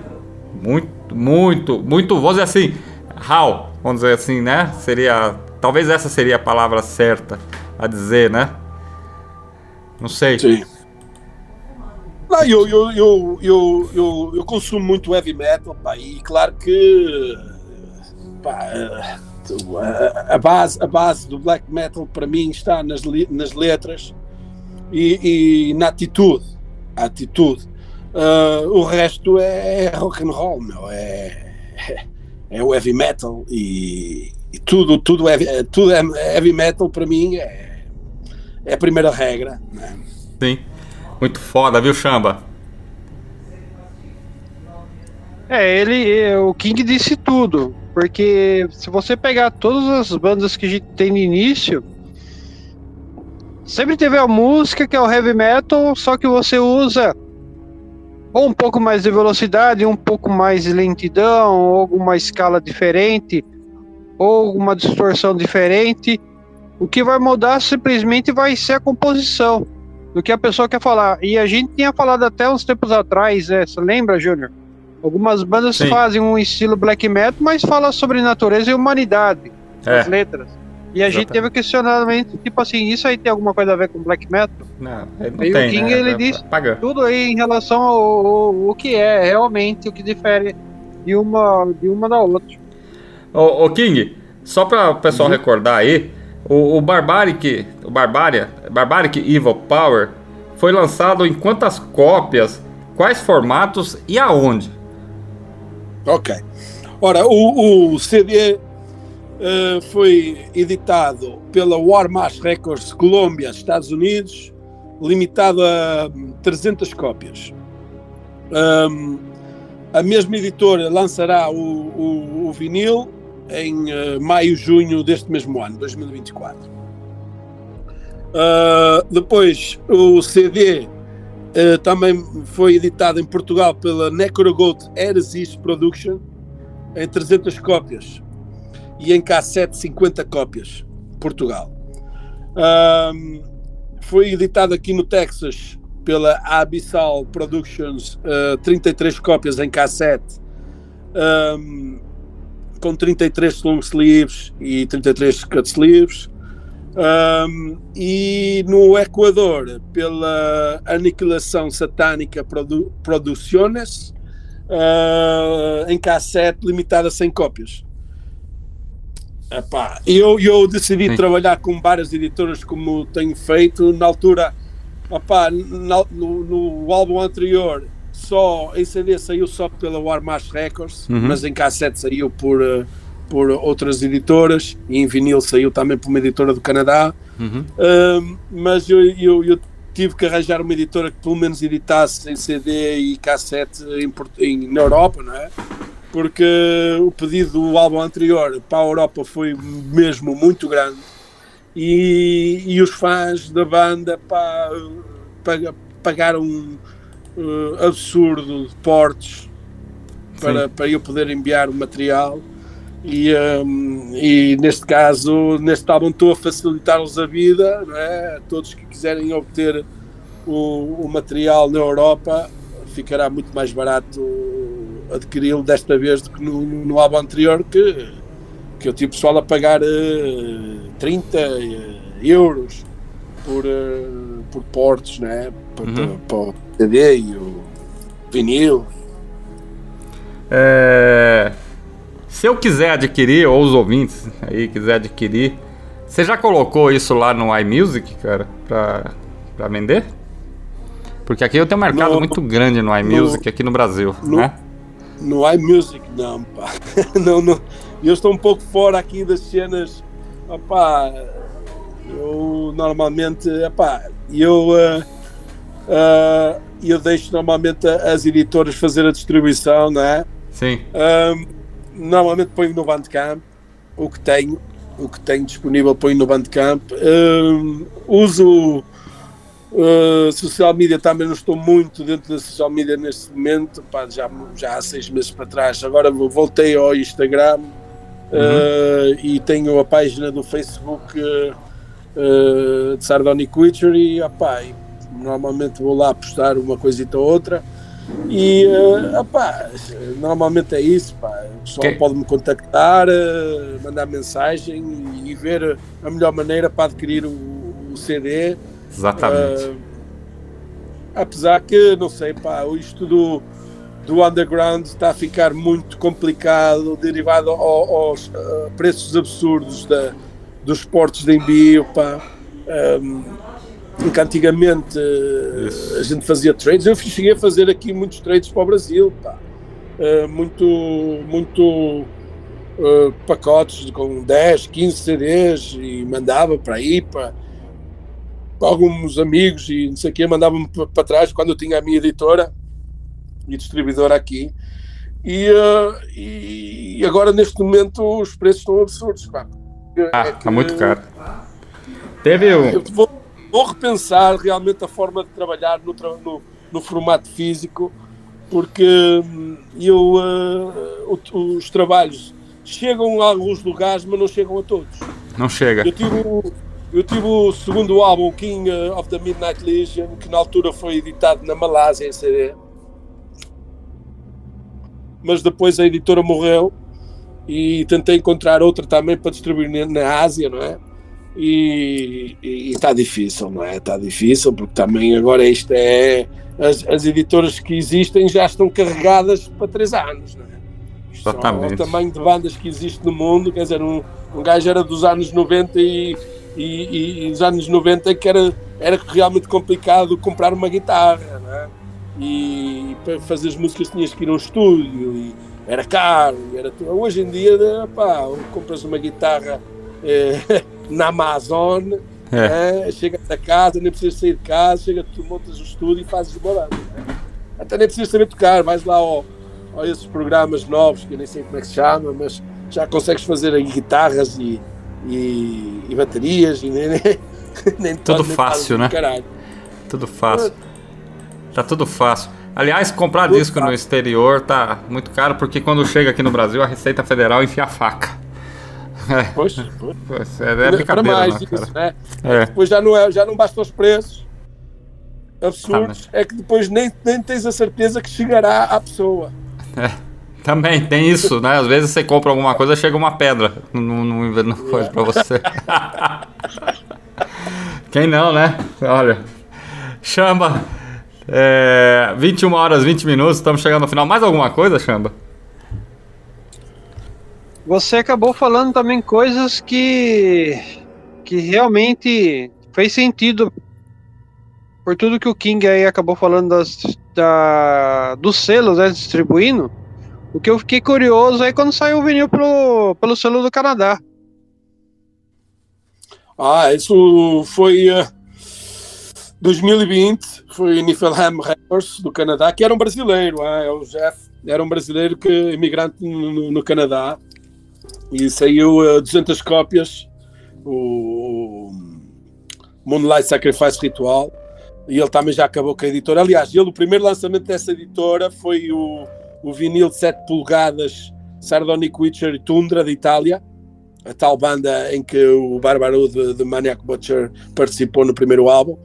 Speaker 1: Muito, muito, muito, vamos dizer assim, raw, vamos dizer assim, né? Seria, talvez essa seria a palavra certa a dizer, né? Não sei.
Speaker 3: Sim. Não, eu, eu, eu, eu, eu, eu consumo muito heavy metal, pá, e claro que pá, a, base, a base do black metal para mim está nas, nas letras e, e na atitude. A atitude. Uh, o resto é rock and roll, meu. É, é, é o heavy metal e, e tudo, tudo, é, tudo é heavy metal para mim é é a primeira regra. Né?
Speaker 1: Sim. Muito foda, viu, Chamba?
Speaker 2: É, ele, o King disse tudo, porque se você pegar todas as bandas que a gente tem no início, sempre teve a música que é o heavy metal, só que você usa ou um pouco mais de velocidade, um pouco mais de lentidão, ou alguma escala diferente, ou alguma distorção diferente, o que vai mudar simplesmente vai ser a composição do que a pessoa quer falar. E a gente tinha falado até uns tempos atrás, né? Você lembra, Júnior? Algumas bandas Sim. fazem um estilo black metal, mas fala sobre natureza e humanidade é. nas letras. E a Exatamente. gente teve um questionamento, tipo assim, isso aí tem alguma coisa a ver com black metal?
Speaker 1: Não, ele não aí tem,
Speaker 2: o King, né? ele é, diz tudo aí em relação ao, ao, ao, que é realmente, o que difere de uma, de uma da outra.
Speaker 1: Ô, ô King, só para o pessoal uhum. recordar aí, o, o Barbaric, o Barbaria, Barbaric Evil Power foi lançado em quantas cópias, quais formatos e aonde?
Speaker 3: Ok. Ora, o, o CD uh, eh, foi editado pela Warmash Records Colômbia, Estados Unidos, limitado a 300 cópias. Um, a mesma editora lançará o, o, o vinil em uh, maio, junho deste mesmo ano, 2024. Uh, depois, o CD uh, também foi editado em Portugal pela Necrogold Heresis Production em 300 cópias e em cassete 50 cópias, Portugal. Foi editado aqui no Texas pela Abyssal Productions, uh, 33 cópias em cassete, um, com 33 long sleeves e 33 cut sleeves. Um, e no Equador, pela Aniquilação Satânica Produ Produciones, uh, em cassete, limitada a 100 cópias. Epá, eu, eu decidi Sim. trabalhar com várias editoras como tenho feito. Na altura, epá, no, no, álbum anterior, só em CD saiu só pela Warmash Records, uhum. mas em cassete saiu por, uh, por outras editoras e em vinil saiu também por uma editora do Canadá. Uhum. Uh, mas eu, eu, eu, tive que arranjar uma editora que pelo menos editasse em CD e cassete em, em, na Europa, não é? porque o pedido do álbum anterior para a Europa foi mesmo muito grande e, e os fãs da banda pá, pagaram um uh, absurdo de portes para, para eu poder enviar o material e, um, e neste caso, neste álbum estou a facilitar-lhes a vida, é? todos que quiserem obter o, o material na Europa ficará muito mais barato adquiri-lo desta vez do que no, no, álbum anterior, que, que eu tive pessoal a pagar uh, 30 euros por, uh, por portos, né? Para, uhum. para, o CD e o vinil.
Speaker 1: É, se eu quiser adquirir, ou os ouvintes aí quiser adquirir, você já colocou isso lá no iMusic, cara, para pra vender? Porque aqui eu tenho um mercado no, muito grande no iMusic no, aqui no Brasil,
Speaker 3: no,
Speaker 1: né?
Speaker 3: No iMusic, não, pá. não, não. Eu estou um pouco fora aqui das cenas. Opá, eu normalmente, opá, eu, uh, uh, eu deixo normalmente as editoras fazer a distribuição, não é?
Speaker 1: Sim.
Speaker 3: Um, normalmente ponho no Bandcamp o que tenho, o que tenho disponível ponho no Bandcamp. Um, uso Uh, social media também não estou muito dentro da social media neste momento, pá, já, já há seis meses para trás. Agora voltei ao Instagram uh, e tenho a página do Facebook uh, de Sardonic Witcher e, opá, e normalmente vou lá postar uma coisita ou outra. E uh, opá, normalmente é isso, pá. o pessoal okay. pode me contactar, mandar mensagem e, e, ver a melhor maneira para adquirir o, o CD
Speaker 1: Exatamente. Uh,
Speaker 3: apesar que, não sei, pá, isto do, do underground está a ficar muito complicado, derivado ao, aos uh, preços absurdos da, dos portos de envio, pá. Um, que antigamente uh, a gente fazia trades, eu cheguei a fazer aqui muitos trades para o Brasil, pá. Uh, muito, muito uh, pacotes com 10, 15 CDs e mandava para aí, para alguns amigos e não sei o quê mandavam-me para trás quando eu tinha a minha editora e distribuidora aqui. E, uh, e agora, neste momento, os preços estão absurdos. Pá.
Speaker 1: Ah, é está muito caro. Teve
Speaker 3: um... Vou, vou, repensar realmente a forma de trabalhar no, no, no formato físico, porque hum, eu, uh, os trabalhos chegam a alguns lugares, mas não chegam a todos.
Speaker 1: Não chega.
Speaker 3: Eu tive eu tive o segundo álbum, King of the Midnight Legion, que na altura foi editado na Malásia em CD. Mas depois a editora morreu e tentei encontrar outra também para distribuir na Ásia, não é? E, está difícil, não é? Está difícil porque também agora isto é. As, as editoras que existem já estão carregadas para três anos, não é?
Speaker 1: Exatamente.
Speaker 3: o tamanho de bandas que existe no mundo, quer dizer, um, um gajo era dos anos 90 e e, e nos anos 90 que era, era realmente complicado comprar uma guitarra, né? e para fazer as músicas tinhas que ir a um estúdio, e era caro, e era tudo. hoje em dia pá, compras uma guitarra eh, na Amazon, é. né? chegas a casa, nem precisas sair de casa, chega, tu montas o estúdio e fazes uma banda. Né? Até nem precisas saber tocar, vais lá ao, esses programas novos, que eu nem sei como é que se chama, mas já consegues fazer guitarras e, e, e baterias e, né? nem
Speaker 1: Tudo
Speaker 3: nem
Speaker 1: fácil, né? Tudo fácil. Tá tudo fácil. Aliás, comprar disco no exterior tá muito caro, porque quando chega aqui no Brasil, a Receita Federal enfia a faca. É,
Speaker 3: Pois,
Speaker 1: é, é
Speaker 3: para mais
Speaker 1: né,
Speaker 3: isso,
Speaker 1: cara?
Speaker 3: né?
Speaker 1: É.
Speaker 3: Depois já não, é, já não bastam os preços absurdos,
Speaker 1: Ah,
Speaker 3: é que depois nem, nem tens a certeza que chegará à pessoa.
Speaker 1: Também tem isso, né? Às vezes você compra alguma coisa, chega uma pedra no, no- no coisa pra você. Quem não, né? Olha. Chamba. É, 21 horas 20 minutos, estamos chegando no final. Mais alguma coisa, Chamba?
Speaker 2: Você acabou falando também coisas que que realmente fez sentido por tudo que o King aí acabou falando das, da, dos selos, né, distribuindo. O que eu fiquei curioso aí quando saiu o vinil pelo, pelo selo do Canadá.
Speaker 3: Ah, isso foi eh, 2020, foi Niflheim Records do Canadá, que era um brasileiro, ah, é o Jeff, era um brasileiro que imigrante no- no Canadá e saiu eh, 200 cópias, o Moonlight Sacrifice Ritual, e ele também já acabou com a editora. Aliás, ele, o primeiro lançamento dessa editora foi o, o vinil de 7 polegadas Sardonic Witcher Tundra de Itália, a tal banda em que o Bárbaro de, de Maniac Butcher participou no primeiro álbum.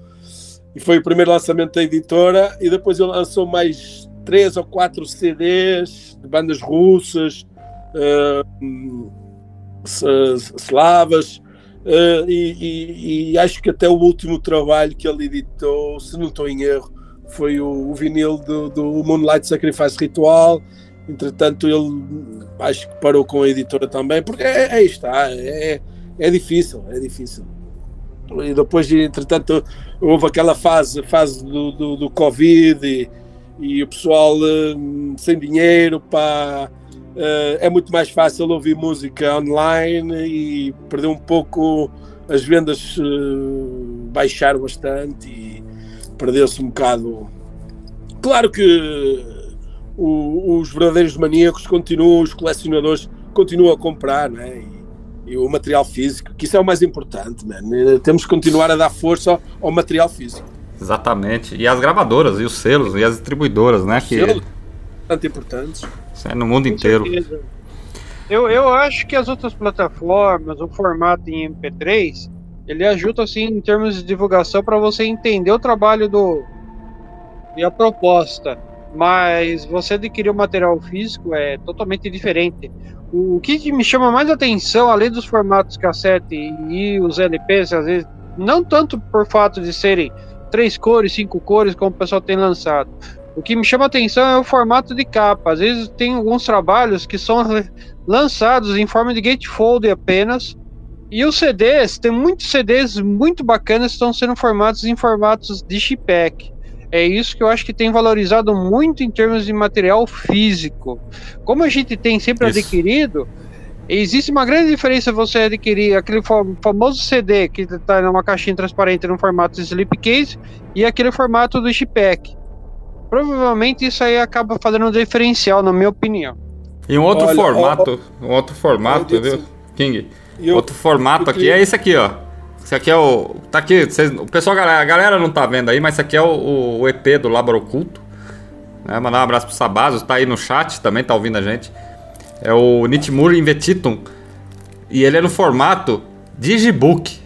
Speaker 3: E foi o primeiro lançamento da editora. E depois ele lançou mais três ou quatro CDs de bandas russas, eh, s- slavas. eh, e, e- e acho que até o último trabalho que ele editou, se não estou em erro, foi o, o vinil do, do Moonlight Sacrifice Ritual. Entretanto, ele acho que parou com a editora também, porque é, é isto, ah, é, é difícil, é difícil. E depois, entretanto, houve aquela fase, fase do, do, do Covid e, e o pessoal hum, sem dinheiro, eh, é muito mais fácil ouvir música online e perdeu um pouco, as vendas eh, baixaram bastante e perdeu-se um bocado. Claro que o- os verdadeiros maníacos continuam, os colecionadores continuam a comprar, né? E, e o material físico, que isso é o mais importante, man. Eh, Temos que continuar a dar força ao, ao material físico.
Speaker 1: Exatamente. E as gravadoras, e os selos, e as distribuidoras, né? Que
Speaker 3: Selos. Bastante importantes.
Speaker 1: É no mundo
Speaker 2: Com
Speaker 1: inteiro.
Speaker 2: certeza. Eu, eu acho que as outras plataformas, o formato em MP3, ele ajuda assim em termos de divulgação para você entender o trabalho do e a proposta. Mas você adquirir o material físico é totalmente diferente. O que me chama mais atenção, além dos formatos cassete e os LPs, às vezes, não tanto por fato de serem três cores, cinco cores, como o pessoal tem lançado. O que me chama atenção é o formato de capa. Às vezes tem alguns trabalhos que são lançados em forma de gatefold apenas. E os CDs, tem muitos CDs muito bacanas que estão sendo formados em formatos de chippack. É isso que eu acho que tem valorizado muito em termos de material físico. Como a gente tem sempre
Speaker 1: Isso.
Speaker 2: adquirido, existe uma grande diferença você adquirir aquele fa- famoso CD que está numa caixinha transparente no formato slipcase e aquele formato do chippack. Provavelmente isso aí acaba fazendo um diferencial, na minha opinião.
Speaker 1: E um outro
Speaker 3: Olha,
Speaker 1: formato, um outro formato, viu, King?
Speaker 3: Eu-
Speaker 1: Outro formato aqui é esse aqui, ó. Esse aqui é o. Tá aqui, vocês, o pessoal, a galera não tá vendo aí, mas esse aqui é o, o EP do Labor Oculto. Né? Mandar um abraço pro Sabazos, tá aí no chat também, tá ouvindo a gente. É o Nitmur Invetitum. E ele é no formato Digibook.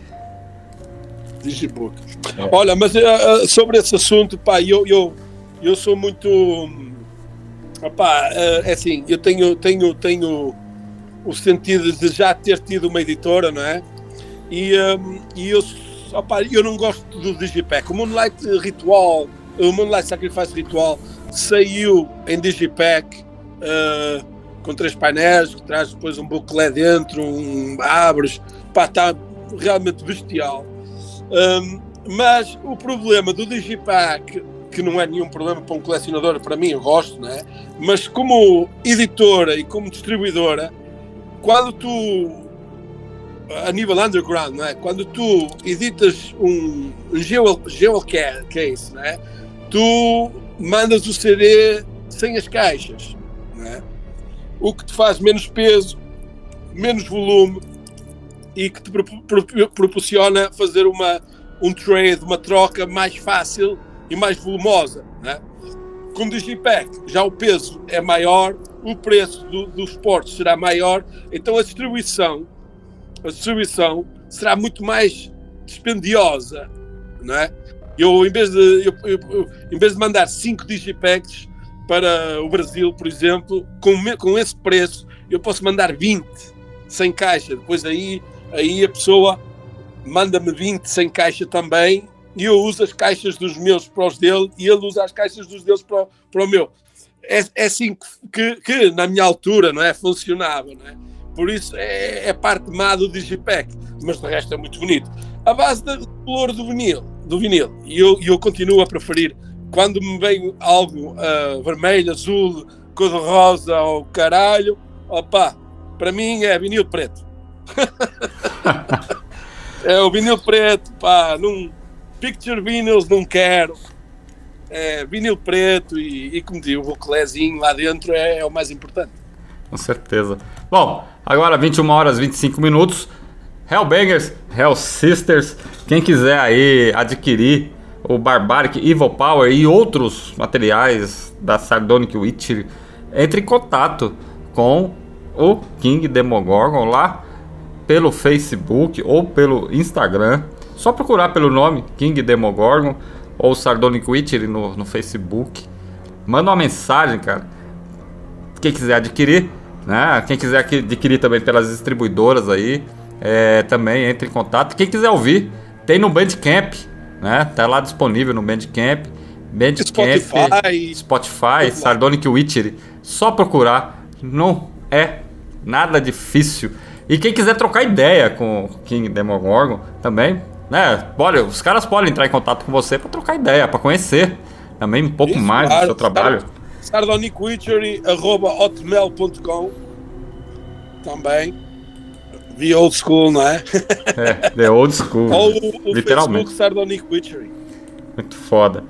Speaker 3: Digibook. Olha, mas eh, sobre esse assunto, pá, eu, eu, eu sou muito. eh, é assim, eu tenho, tenho, tenho o sentido de já ter tido uma editora, não é? E, hum, e eu, eu não gosto do Digipack. O Moonlight Ritual, o Moonlight Sacrifice Ritual saiu em Digipack eh, com três painéis, que traz depois um booklet dentro, um abres, pá, está realmente bestial. Um, mas o problema do Digipack, que não é nenhum problema para um colecionador, para mim eu gosto, né? mas como editora e como distribuidora, quando tu, a nível underground, não é? quando tu editas um jewel, jewel ca- case, né? tu mandas o CD sem as caixas, né? o que te faz menos peso, menos volume e que te pro- pro- proporciona fazer uma, um trade, uma troca mais fácil e mais volumosa. Né? Com o Digipack já o peso é maior, o preço do, dos portos será maior, então a distribuição, a distribuição será muito mais dispendiosa, não é? Eu, em vez de, eu, eu, eu, em vez de mandar 5 digipacks para o Brasil, por exemplo, com, com esse preço, eu posso mandar 20 sem caixa. Depois aí, aí a pessoa manda-me 20 sem caixa também e eu uso as caixas dos meus para os dele e ele usa as caixas dos deles para, para o meu. É, é assim que, que, na minha altura, não é? Funcionava, não é? Por isso é, é parte má do Digipack, mas de resto é muito bonito. A base do color do vinil, do vinil e eu, eu continuo a preferir quando me vem algo uh, vermelho, azul, cor-de-rosa ou caralho, opa, para mim é vinil preto. é o vinil preto, pá, num picture vinyls não quero. É vinil preto e, e como digo, o vocalezinho lá dentro é, é o mais importante.
Speaker 1: Com certeza. Bom, agora 21 horas 25 minutos. Hellbangers, Hell Sisters, quem quiser aí adquirir o Barbaric Evil Power e outros materiais da Sardonic Witch, entre em contato com o King Demogorgon lá pelo Facebook ou pelo Instagram. Só procurar pelo nome King Demogorgon ou Sardonic Witch no, no Facebook. Manda uma mensagem, cara. Quem quiser adquirir, né? Quem quiser adquirir também pelas distribuidoras aí, é, também entre em contato. Quem quiser ouvir, tem no Bandcamp, né? Tá lá disponível no Bandcamp. Bandcamp, Spotify, Spotify Sardonic Witchery. Só procurar, não é nada difícil. E quem quiser trocar ideia com o King Demogorgon também, né? Pode, os caras podem entrar em contato com você para trocar ideia, para conhecer também um pouco Isso, mais claro, do seu trabalho.
Speaker 3: sardonicwitchery.hotmail.com Também The Old School, não é?
Speaker 1: é, The Old School.
Speaker 3: Ou o, o literalmente. Witchery.
Speaker 1: Muito foda.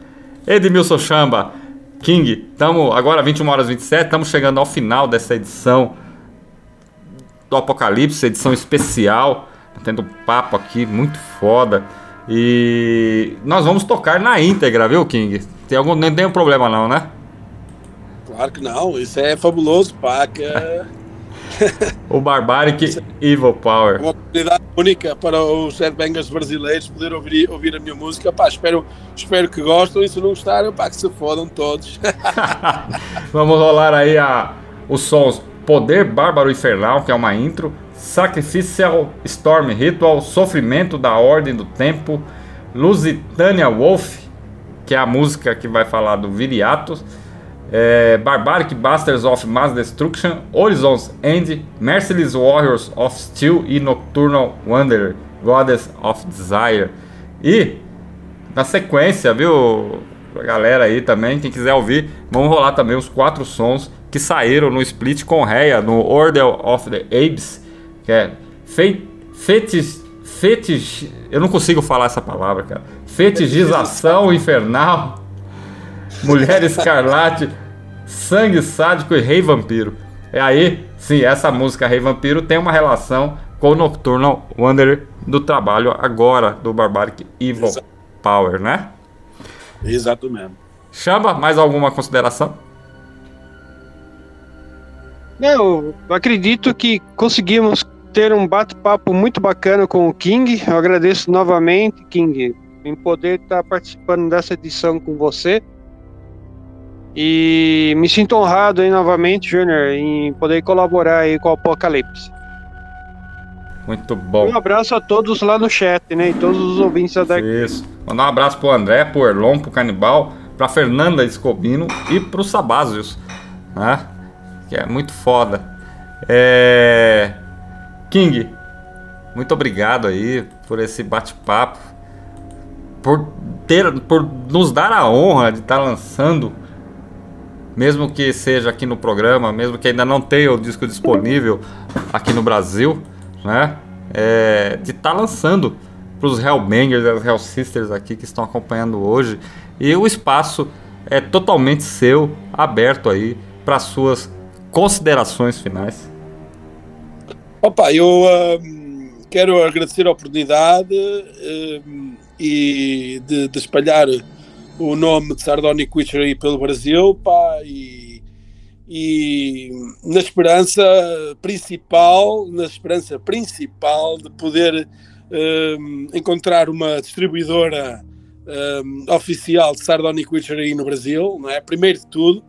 Speaker 1: Edmilson Chamba, King, estamos agora 21 horas 27, estamos chegando ao final dessa edição do Apocalipse, edição especial. Tendo um papo aqui muito foda. E nós vamos tocar na íntegra, viu, King? Tem algum, não tem um problema não, né?
Speaker 3: Claro que não, isso é fabuloso, pá. Que
Speaker 1: o Barbaric Evil Power.
Speaker 3: Uma oportunidade única para os headbangers brasileiros poder ouvir, ouvir a minha música. Pá, espero, espero que gostem e se não gostarem, pá, que se fodam todos.
Speaker 1: Vamos rolar aí a, os sons Poder Bárbaro Infernal, que é uma intro, Sacrificial Storm Ritual, Sofrimento da Ordem do Tempo, Lusitania Wolf, que é a música que vai falar do Viriatus é, Barbaric Busters of Mass Destruction, Horizons End, Merciless Warriors of Steel e Nocturnal Wanderer, Goddess of Desire. E na sequência, viu, pra galera aí também, quem quiser ouvir, vamos rolar também os quatro sons que saíram no split com Reia, no Order of the Apes, que é Fetish, fetish, eu não consigo falar essa palavra, cara. Fetichização infernal Mulher Escarlate, Sangue Sádico e Rei Vampiro. É aí, sim, essa música Rei Vampiro tem uma relação com o Nocturnal Wanderer do trabalho agora do Barbaric Evil. Power, né?
Speaker 3: Exato mesmo.
Speaker 1: Chama, mais alguma consideração?
Speaker 2: Eu acredito que conseguimos ter um bate-papo muito bacana com o King. Eu agradeço novamente, King, em poder estar participando dessa edição com você. E me sinto honrado aí novamente, Júnior, em poder colaborar aí com o Apocalipse.
Speaker 1: Muito bom.
Speaker 2: Um abraço a todos lá no chat, né? E todos os ouvintes da
Speaker 1: Isso. Mandar um abraço pro André, pro Erlon, pro Canibal, pra Fernanda Escobino e pro Sabázios, né? Que é muito foda. É... King, muito obrigado aí por esse bate-papo. Por ter, por nos dar a honra de estar tá lançando mesmo que seja aqui no programa, mesmo que ainda não tenha o disco disponível aqui no Brasil, né? É, de estar tá lançando para os Hellbangers as Hell Sisters aqui que estão acompanhando hoje. E o espaço é totalmente seu, aberto aí para suas considerações finais.
Speaker 3: Opa, eu uh, quero agradecer a oportunidade. Uh, e de, de espalhar o nome de Sardonic Witchery pelo Brasil, pá, e, e na esperança principal, na esperança principal de poder um, encontrar uma distribuidora um, oficial de Sardonic Witchery no Brasil, não é? Primeiro de tudo,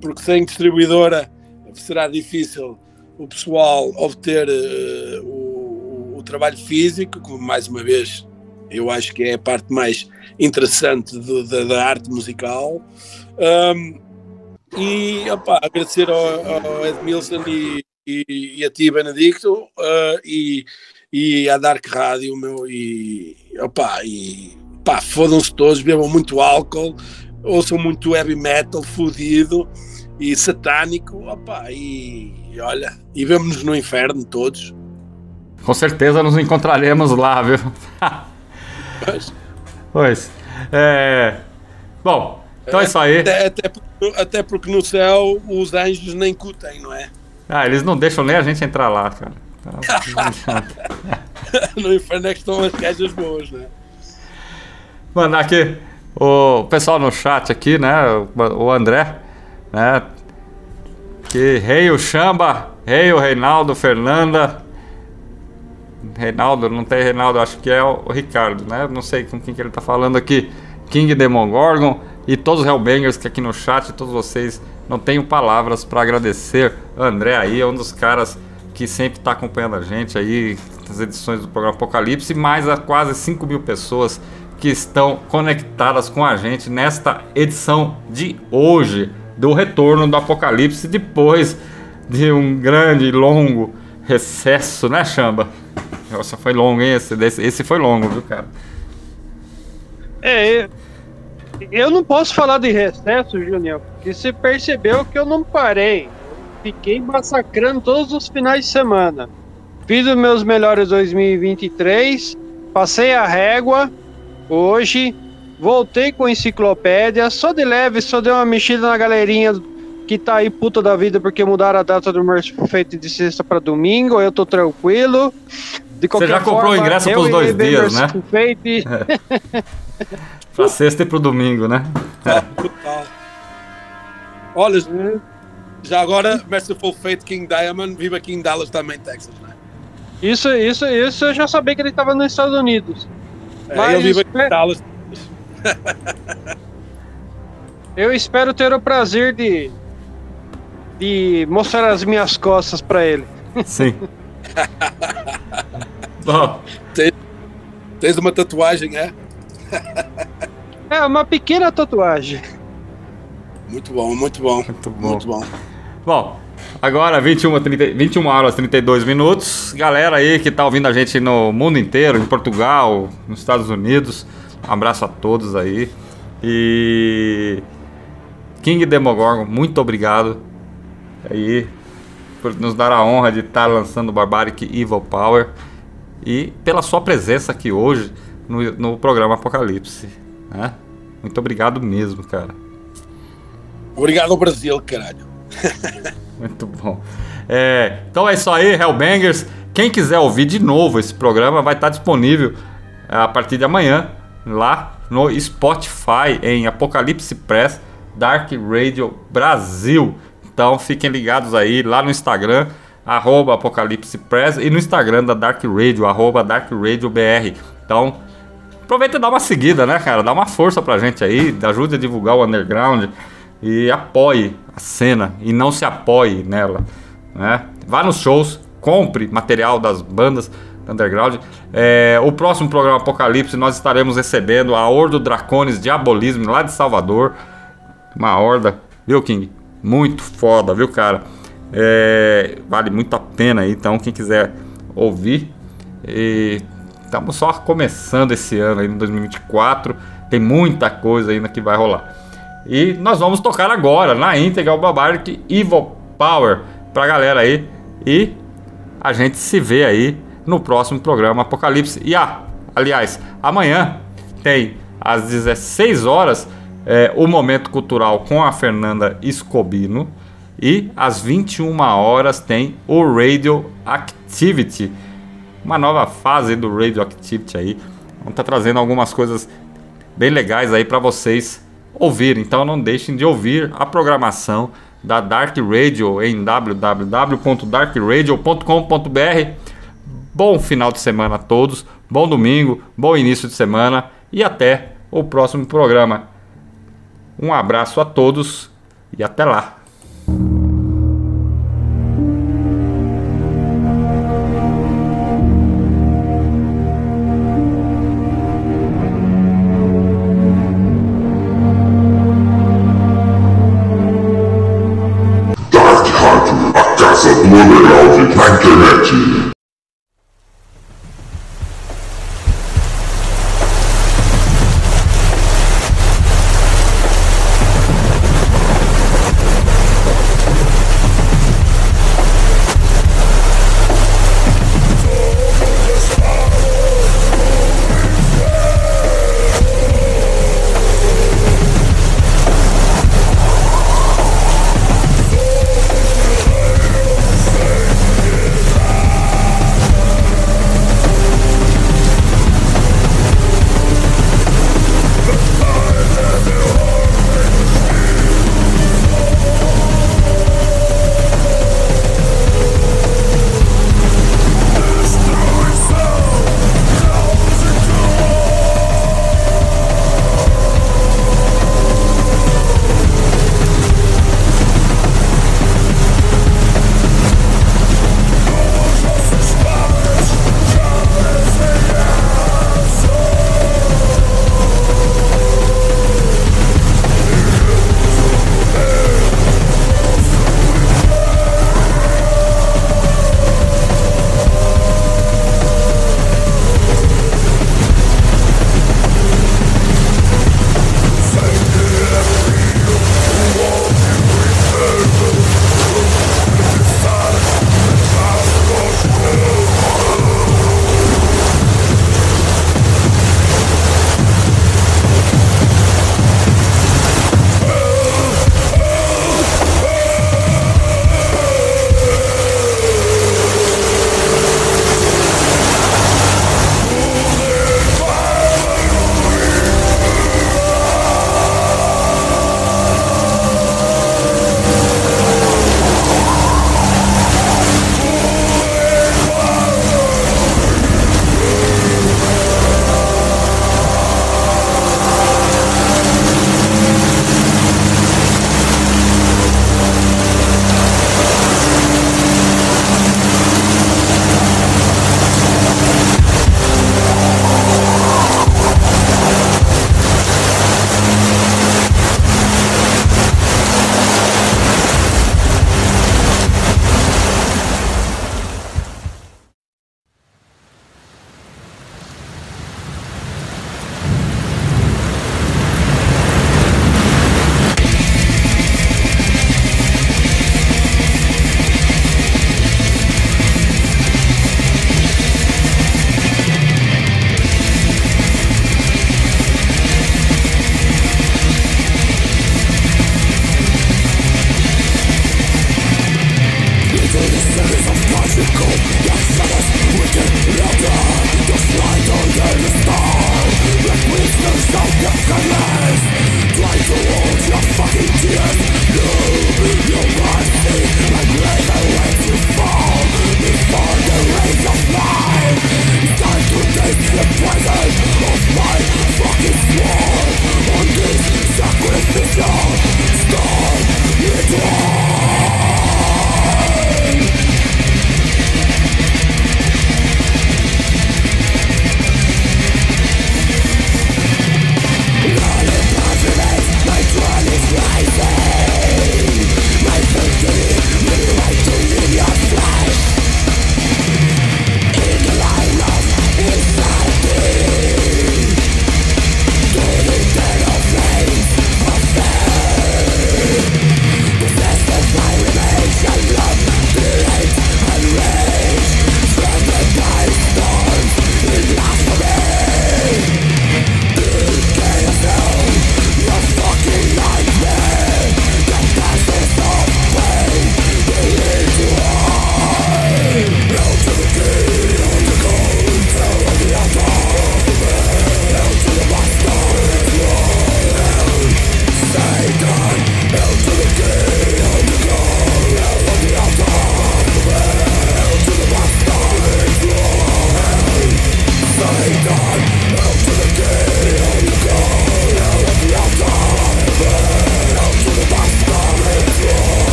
Speaker 3: porque sem distribuidora será difícil o pessoal obter uh, o, o, trabalho físico, como mais uma vez eu acho que é a parte mais interessante do, da, da, arte musical. Um, e opa, agradecer ao, ao Edmilson e, e, e, a ti, Benedicto, uh, e, e à Dark Rádio, meu, e opa, e pá, fodam-se todos, bebam muito álcool, ouçam muito heavy metal fudido e satânico, opa, e, e olha, e vemos-nos no inferno todos.
Speaker 1: Com certeza nos encontraremos lá, viu? pois. pois. É... Bom, então é, é isso aí.
Speaker 3: Até, até, porque, até porque no céu os anjos nem cutem, não é?
Speaker 1: Ah, eles não deixam nem a gente entrar lá, cara.
Speaker 3: no inferno é que estão as caixas boas, né?
Speaker 1: Mano, aqui, o pessoal no chat aqui, né? O André, né? Que rei o Chamba, rei o Reinaldo, Fernanda. Reinaldo, não tem Reinaldo, acho que é o Ricardo, né? Não sei com quem que ele tá falando aqui. King Demogorgon e todos os Hellbangers que aqui no chat, todos vocês, não tenho palavras para agradecer. André aí é um dos caras que sempre está acompanhando a gente aí nas edições do programa Apocalipse, mais a quase 5 mil pessoas que estão conectadas com a gente nesta edição de hoje do retorno do Apocalipse depois de um grande e longo recesso, né, Chamba? Nossa, foi longo, hein? Esse, esse foi longo, viu, cara?
Speaker 2: É, eu não posso falar de recesso, Junior, porque você percebeu que eu não parei fiquei massacrando todos os finais de semana. Fiz os meus melhores 2023, passei a régua hoje, voltei com enciclopédia, só de leve, só dei uma mexida na galerinha que tá aí puta da vida porque mudaram a data do Merciful Fate de sexta para domingo, eu tô tranquilo.
Speaker 1: De Você já comprou forma, o ingresso pros dois dias, né? Fate. É. pra sexta e pro domingo, né? É.
Speaker 3: Olha, já agora, Merciful Fate, King Diamond, viva King Dallas também, Texas, né?
Speaker 2: Isso, isso, isso eu já sabia que ele estava nos Estados Unidos.
Speaker 3: É, Mas eu vivo King Dallas.
Speaker 2: eu espero ter o prazer de de mostrar as minhas costas para ele.
Speaker 1: Sim.
Speaker 3: Bom. Tem, tens uma tatuagem, é?
Speaker 2: é, uma pequena tatuagem.
Speaker 3: Muito bom, muito bom. Muito bom. Muito bom.
Speaker 1: Bom, agora 21, 30, 21 horas 32 minutos. Galera aí que tá ouvindo a gente no mundo inteiro, em Portugal, nos Estados Unidos. Um abraço a todos aí. E King Demogorgon, muito obrigado aí por nos dar a honra de estar tá lançando Barbaric Evil Power e pela sua presença aqui hoje no, no programa Apocalipse. Né? Muito obrigado mesmo, cara.
Speaker 3: Obrigado ao Brasil, caralho.
Speaker 1: Muito bom. É, então é isso aí, Hellbangers. Quem quiser ouvir de novo esse programa vai estar disponível a partir de amanhã lá no Spotify em Apocalipse Press Dark Radio Brasil. Então fiquem ligados aí lá no Instagram arroba Apocalipse Press e no Instagram da Dark Radio arroba Dark Radio BR. Então aproveita e dá uma seguida, né, cara? Dá uma força pra gente aí, ajude a divulgar o underground e apoie cena e não se apoie nela. Né? Vá nos shows, compre material das bandas underground. É, o próximo programa Apocalipse nós estaremos recebendo a Ordo Dracones Diabolismo lá de Salvador. Uma horda, viu, King? Muito foda, viu, cara? É, vale muito a pena aí, então quem quiser ouvir. Estamos só começando esse ano aí, em 2024. Tem muita coisa ainda que vai rolar. E nós vamos tocar agora na íntegra o Barbaric Evil Power pra galera aí. E a gente se vê aí no próximo programa Apocalipse. E ah, aliás, amanhã tem às 16 horas é, o Momento Cultural com a Fernanda Escobino. E às 21 horas tem o Radio Activity, uma nova fase do Radio Activity aí. Vamos estar trazendo algumas coisas bem legais aí para vocês ouvirem. Então não deixem de ouvir a programação da Dark Radio em www.darkradio.com.br. Bom final de semana a todos, bom domingo, bom início de semana e até o próximo programa. Um abraço a todos e até lá.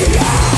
Speaker 4: Yeah.